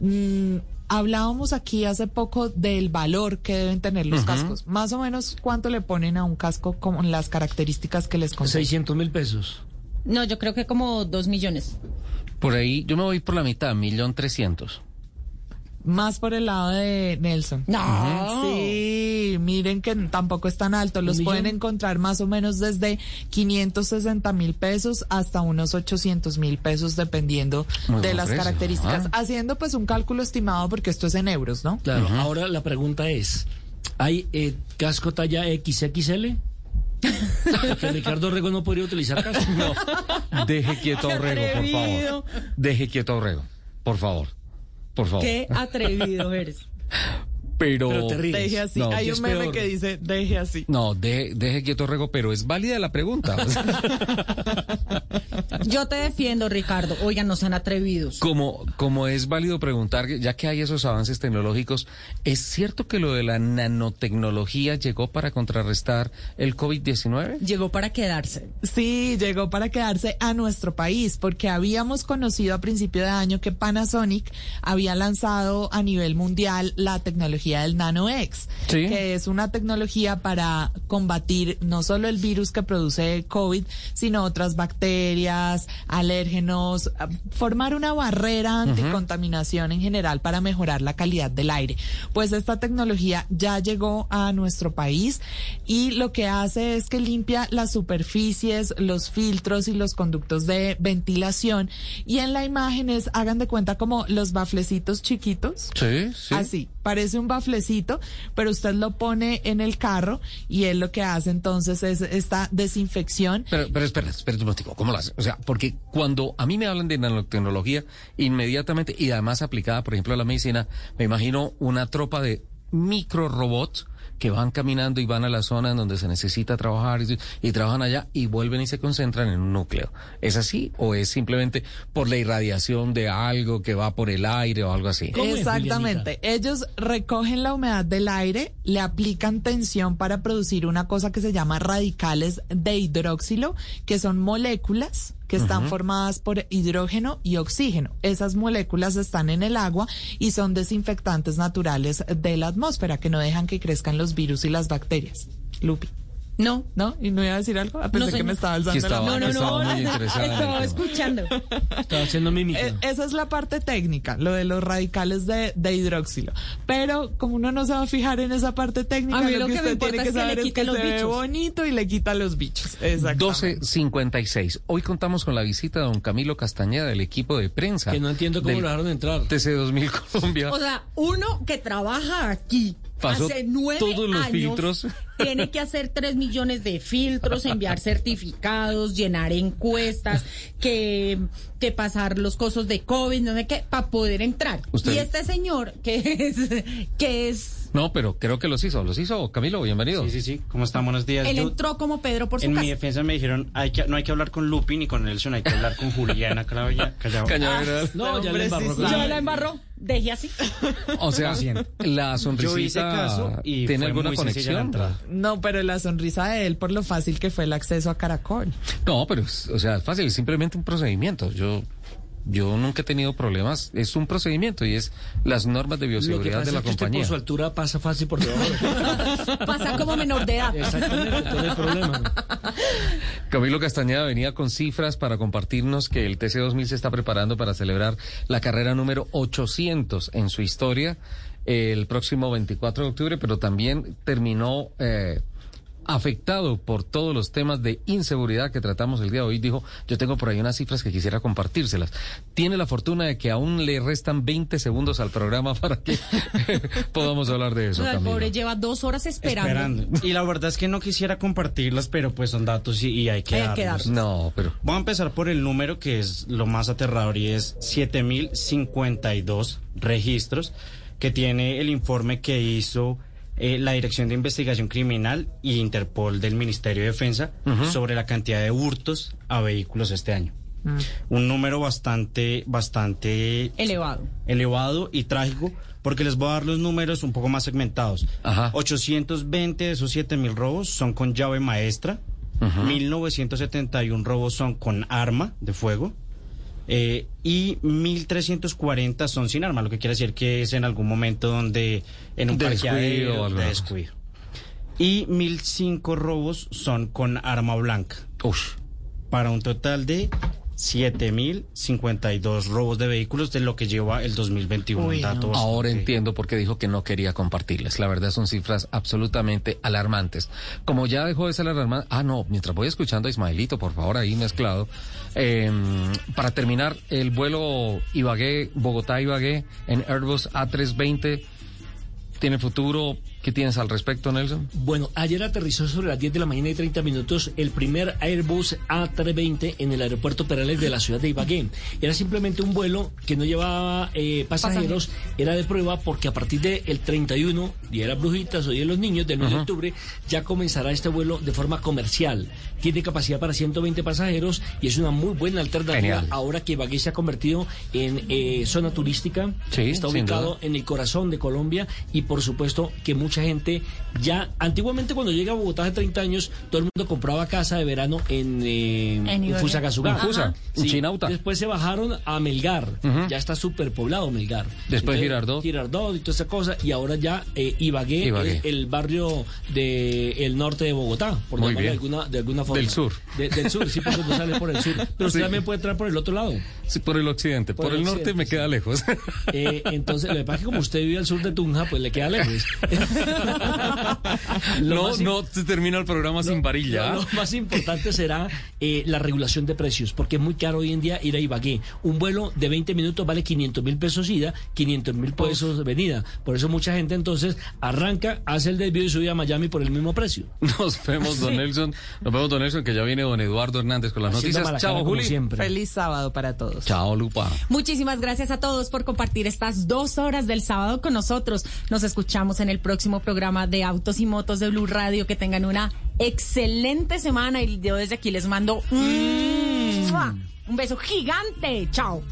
Mm, hablábamos aquí hace poco del valor que deben tener los cascos. Más o menos, ¿cuánto le ponen a un casco con las características que les conté? 600 mil pesos. No, yo creo que como dos millones. Por ahí, yo me voy por la mitad, millón trescientos. Más por el lado de Nelson. No. Sí, miren que tampoco es tan alto. Los ¿Un pueden millón? encontrar más o menos desde 560 mil pesos hasta unos 800 mil pesos, dependiendo Muy de las precio. características. Ah. Haciendo pues un cálculo estimado, porque esto es en euros, ¿no? Claro, ahora la pregunta es, ¿hay eh, casco talla XXL? Porque Ricardo Rego no podría utilizar casco. No. Deje quieto a Orrego, por favor. Deje quieto a Orrego, por favor. Por favor. Qué atrevido eres. Pero, Deje así. No, Hay ¿qué un meme peor? que dice, deje así. No, deje, deje quieto a Orrego, pero es válida la pregunta. Yo te defiendo, Ricardo. Oigan, no sean atrevidos. Como, como es válido preguntar, ya que hay esos avances tecnológicos, ¿es cierto que lo de la nanotecnología llegó para contrarrestar el COVID-19? Llegó para quedarse. Sí, llegó para quedarse a nuestro país, porque habíamos conocido a principio de año que Panasonic había lanzado a nivel mundial la tecnología del NanoX, Sí. que es una tecnología para combatir no solo el virus que produce COVID, sino otras bacterias, alérgenos, formar una barrera anticontaminación en general para mejorar la calidad del aire. Pues esta tecnología ya llegó a nuestro país y lo que hace es que limpia las superficies, los filtros y los conductos de ventilación y en la imagen es, hagan de cuenta como los baflecitos chiquitos. Sí, sí. Así, parece un baflecito, pero usted lo pone en el carro y él lo que hace entonces es esta desinfección. Pero, pero espera, espera un momentico, ¿cómo lo hace? O sea, porque cuando a mí me hablan de nanotecnología, inmediatamente, y además aplicada, por ejemplo, a la medicina, me imagino una tropa de micro robots que van caminando y van a la zona en donde se necesita trabajar y, y trabajan allá y vuelven y se concentran en un núcleo. ¿Es así o es simplemente por la irradiación de algo que va por el aire o algo así? Exactamente. Ellos recogen la humedad del aire, le aplican tensión para producir una cosa que se llama radicales de hidróxilo, que son moléculas que están formadas por hidrógeno y oxígeno. Esas moléculas están en el agua y son desinfectantes naturales de la atmósfera que no dejan que crezcan los virus y las bacterias. Lupi. No. ¿No? ¿Y no iba a decir algo? Ah, pensé que me estaba alzando Sí, estaba- la mano. estaba muy interesada en el Estaba escuchando. Estaba haciendo mímica. Eh, esa es la parte técnica, lo de los radicales de, de hidróxilo. Pero como uno no se va a fijar en esa parte técnica, A mí lo, lo que que me usted tiene que es que le saber es que los se ve bichos. bonito y le quita los bichos. Exactamente. 12.56. Hoy contamos con la visita de don Camilo Castañeda del equipo de prensa. Que no entiendo cómo lo dejaron entrar. TC 2000 Colombia. O sea, uno que trabaja aquí Pasó hace nueve todos los años, filtros. tiene que hacer tres millones de filtros, enviar certificados, llenar encuestas, que, que pasar los cosos de COVID, no sé qué, para poder entrar. Usted- Y este señor, que es, que es, No, pero creo que los hizo. ¿Los hizo, Camilo? Bienvenido. Sí, sí, sí. ¿Cómo están? Buenos días. él Yo- entró como Pedro por su en casa. mi defensa me dijeron, hay que, no hay que hablar con Lupi ni con Nelson, hay que hablar con Juliana Callao- Callao. Cañaveral. No, ya le embarró. Yo la embarró, deje así. O sea, la Yo hice sonrisita caso y tiene fue alguna muy sencilla la conexión. entrada. No, pero la sonrisa de él por lo fácil que fue el acceso a Caracol. No, pero, es- o sea, es fácil, es simplemente un procedimiento. Yo, yo nunca he tenido problemas. Es un procedimiento y es las normas de Lo que bioseguridad pasa de la es que usted compañía. por su altura pasa fácil por debajo. Pasa como menor de edad. Exactamente, todo el problema. Camilo Castañeda venía con cifras para compartirnos que el TC2000 se está preparando para celebrar la carrera número 800 en su historia el próximo 24 de octubre, pero también terminó eh, afectado por todos los temas de inseguridad que tratamos el día de hoy. Dijo, yo tengo por ahí unas cifras que quisiera compartírselas. Tiene la fortuna de que aún le restan 20 segundos al programa para que podamos hablar de O eso, sea, el pobre lleva dos horas esperando. Esperando. Y la verdad es que no quisiera compartirlas, pero pues son datos y, y hay que Hay que darlos. darlos. No, pero... Voy a empezar por el número que es lo más aterrador y es 7052 registros que tiene el informe que hizo eh, la Dirección de Investigación Criminal y Interpol del Ministerio de Defensa sobre la cantidad de hurtos a vehículos este año. Un número bastante, bastante Elevado. elevado y trágico, porque les voy a dar los números un poco más segmentados. Ajá. 820 de esos 7000 robos son con llave maestra, 1971 robos son con arma de fuego. Eh, y 1340 son sin arma, lo que quiere decir que es en algún momento donde en un De descuido parqueadero de. Y 1005 robos son con arma blanca. Para un total de 7052 robos de vehículos de lo que lleva el 2021. Uy, un dato Ahora entiendo por qué dijo que no quería compartirles. La verdad son cifras absolutamente alarmantes. Como ya dejó de ser alarmante. Ah, no, mientras voy escuchando a Ismaelito, por favor, ahí mezclado. Eh, para terminar, el vuelo Ibagué, Bogotá-Ibagué en Airbus A320 tiene futuro. ¿Qué tienes al respecto, Nelson? Bueno, ayer aterrizó sobre las 10 de la mañana y 30 minutos el primer Airbus A320 en el aeropuerto Perales de la ciudad de Ibagué. Era simplemente un vuelo que no llevaba eh, pasajeros, era de prueba porque a partir del 31, Día de las Brujitas o Día de los Niños, del 9 de octubre, ya comenzará este vuelo de forma comercial. Tiene capacidad para 120 pasajeros y es una muy buena alternativa Genial. ahora que Ibagué se ha convertido en eh, zona turística. Sí, está ubicado en el corazón de Colombia y por supuesto que mucha gente ya antiguamente cuando llega a Bogotá hace 30 años todo el mundo compraba casa de verano en, eh, En. Fusagasugá. En Fusa. Después se bajaron a Melgar, ya está súper poblado Melgar. Después Girardot. Girardot y toda esa cosa y ahora ya eh, Ibagué, Ibagué. es el barrio del norte de Bogotá, por Muy llamarlo de bien. alguna, de alguna forma. Del sur. De- del sur, sí, porque no sale por el sur. Pero usted Sí. también puede entrar por el otro lado. Sí, por el occidente. Por, Por el el norte occidente, me sí. queda lejos. Eh, entonces, lo que pasa es que como usted vive al sur de Tunja, pues le queda lejos. No, no se termina el programa sin varilla. Lo, lo más importante será eh, la regulación de precios, porque es muy caro hoy en día ir a Ibagué. Un vuelo de 20 minutos vale 500 mil pesos ida, 500 mil pesos venida. Por eso mucha gente entonces arranca, hace el desvío y sube a Miami por el mismo precio. Nos vemos, don Sí. Nelson. Nos vemos, don Nelson, que ya viene don Eduardo Hernández con las Haciendo noticias. Chao, Juli. siempre. Feliz sábado para todos. Chao, Lupa. Muchísimas gracias a todos por compartir estas dos horas del sábado con nosotros. Nos escuchamos en el próximo. Próximo programa de Autos y Motos de Blue Radio. Que tengan una excelente semana y yo desde aquí les mando un, un beso gigante. Chao.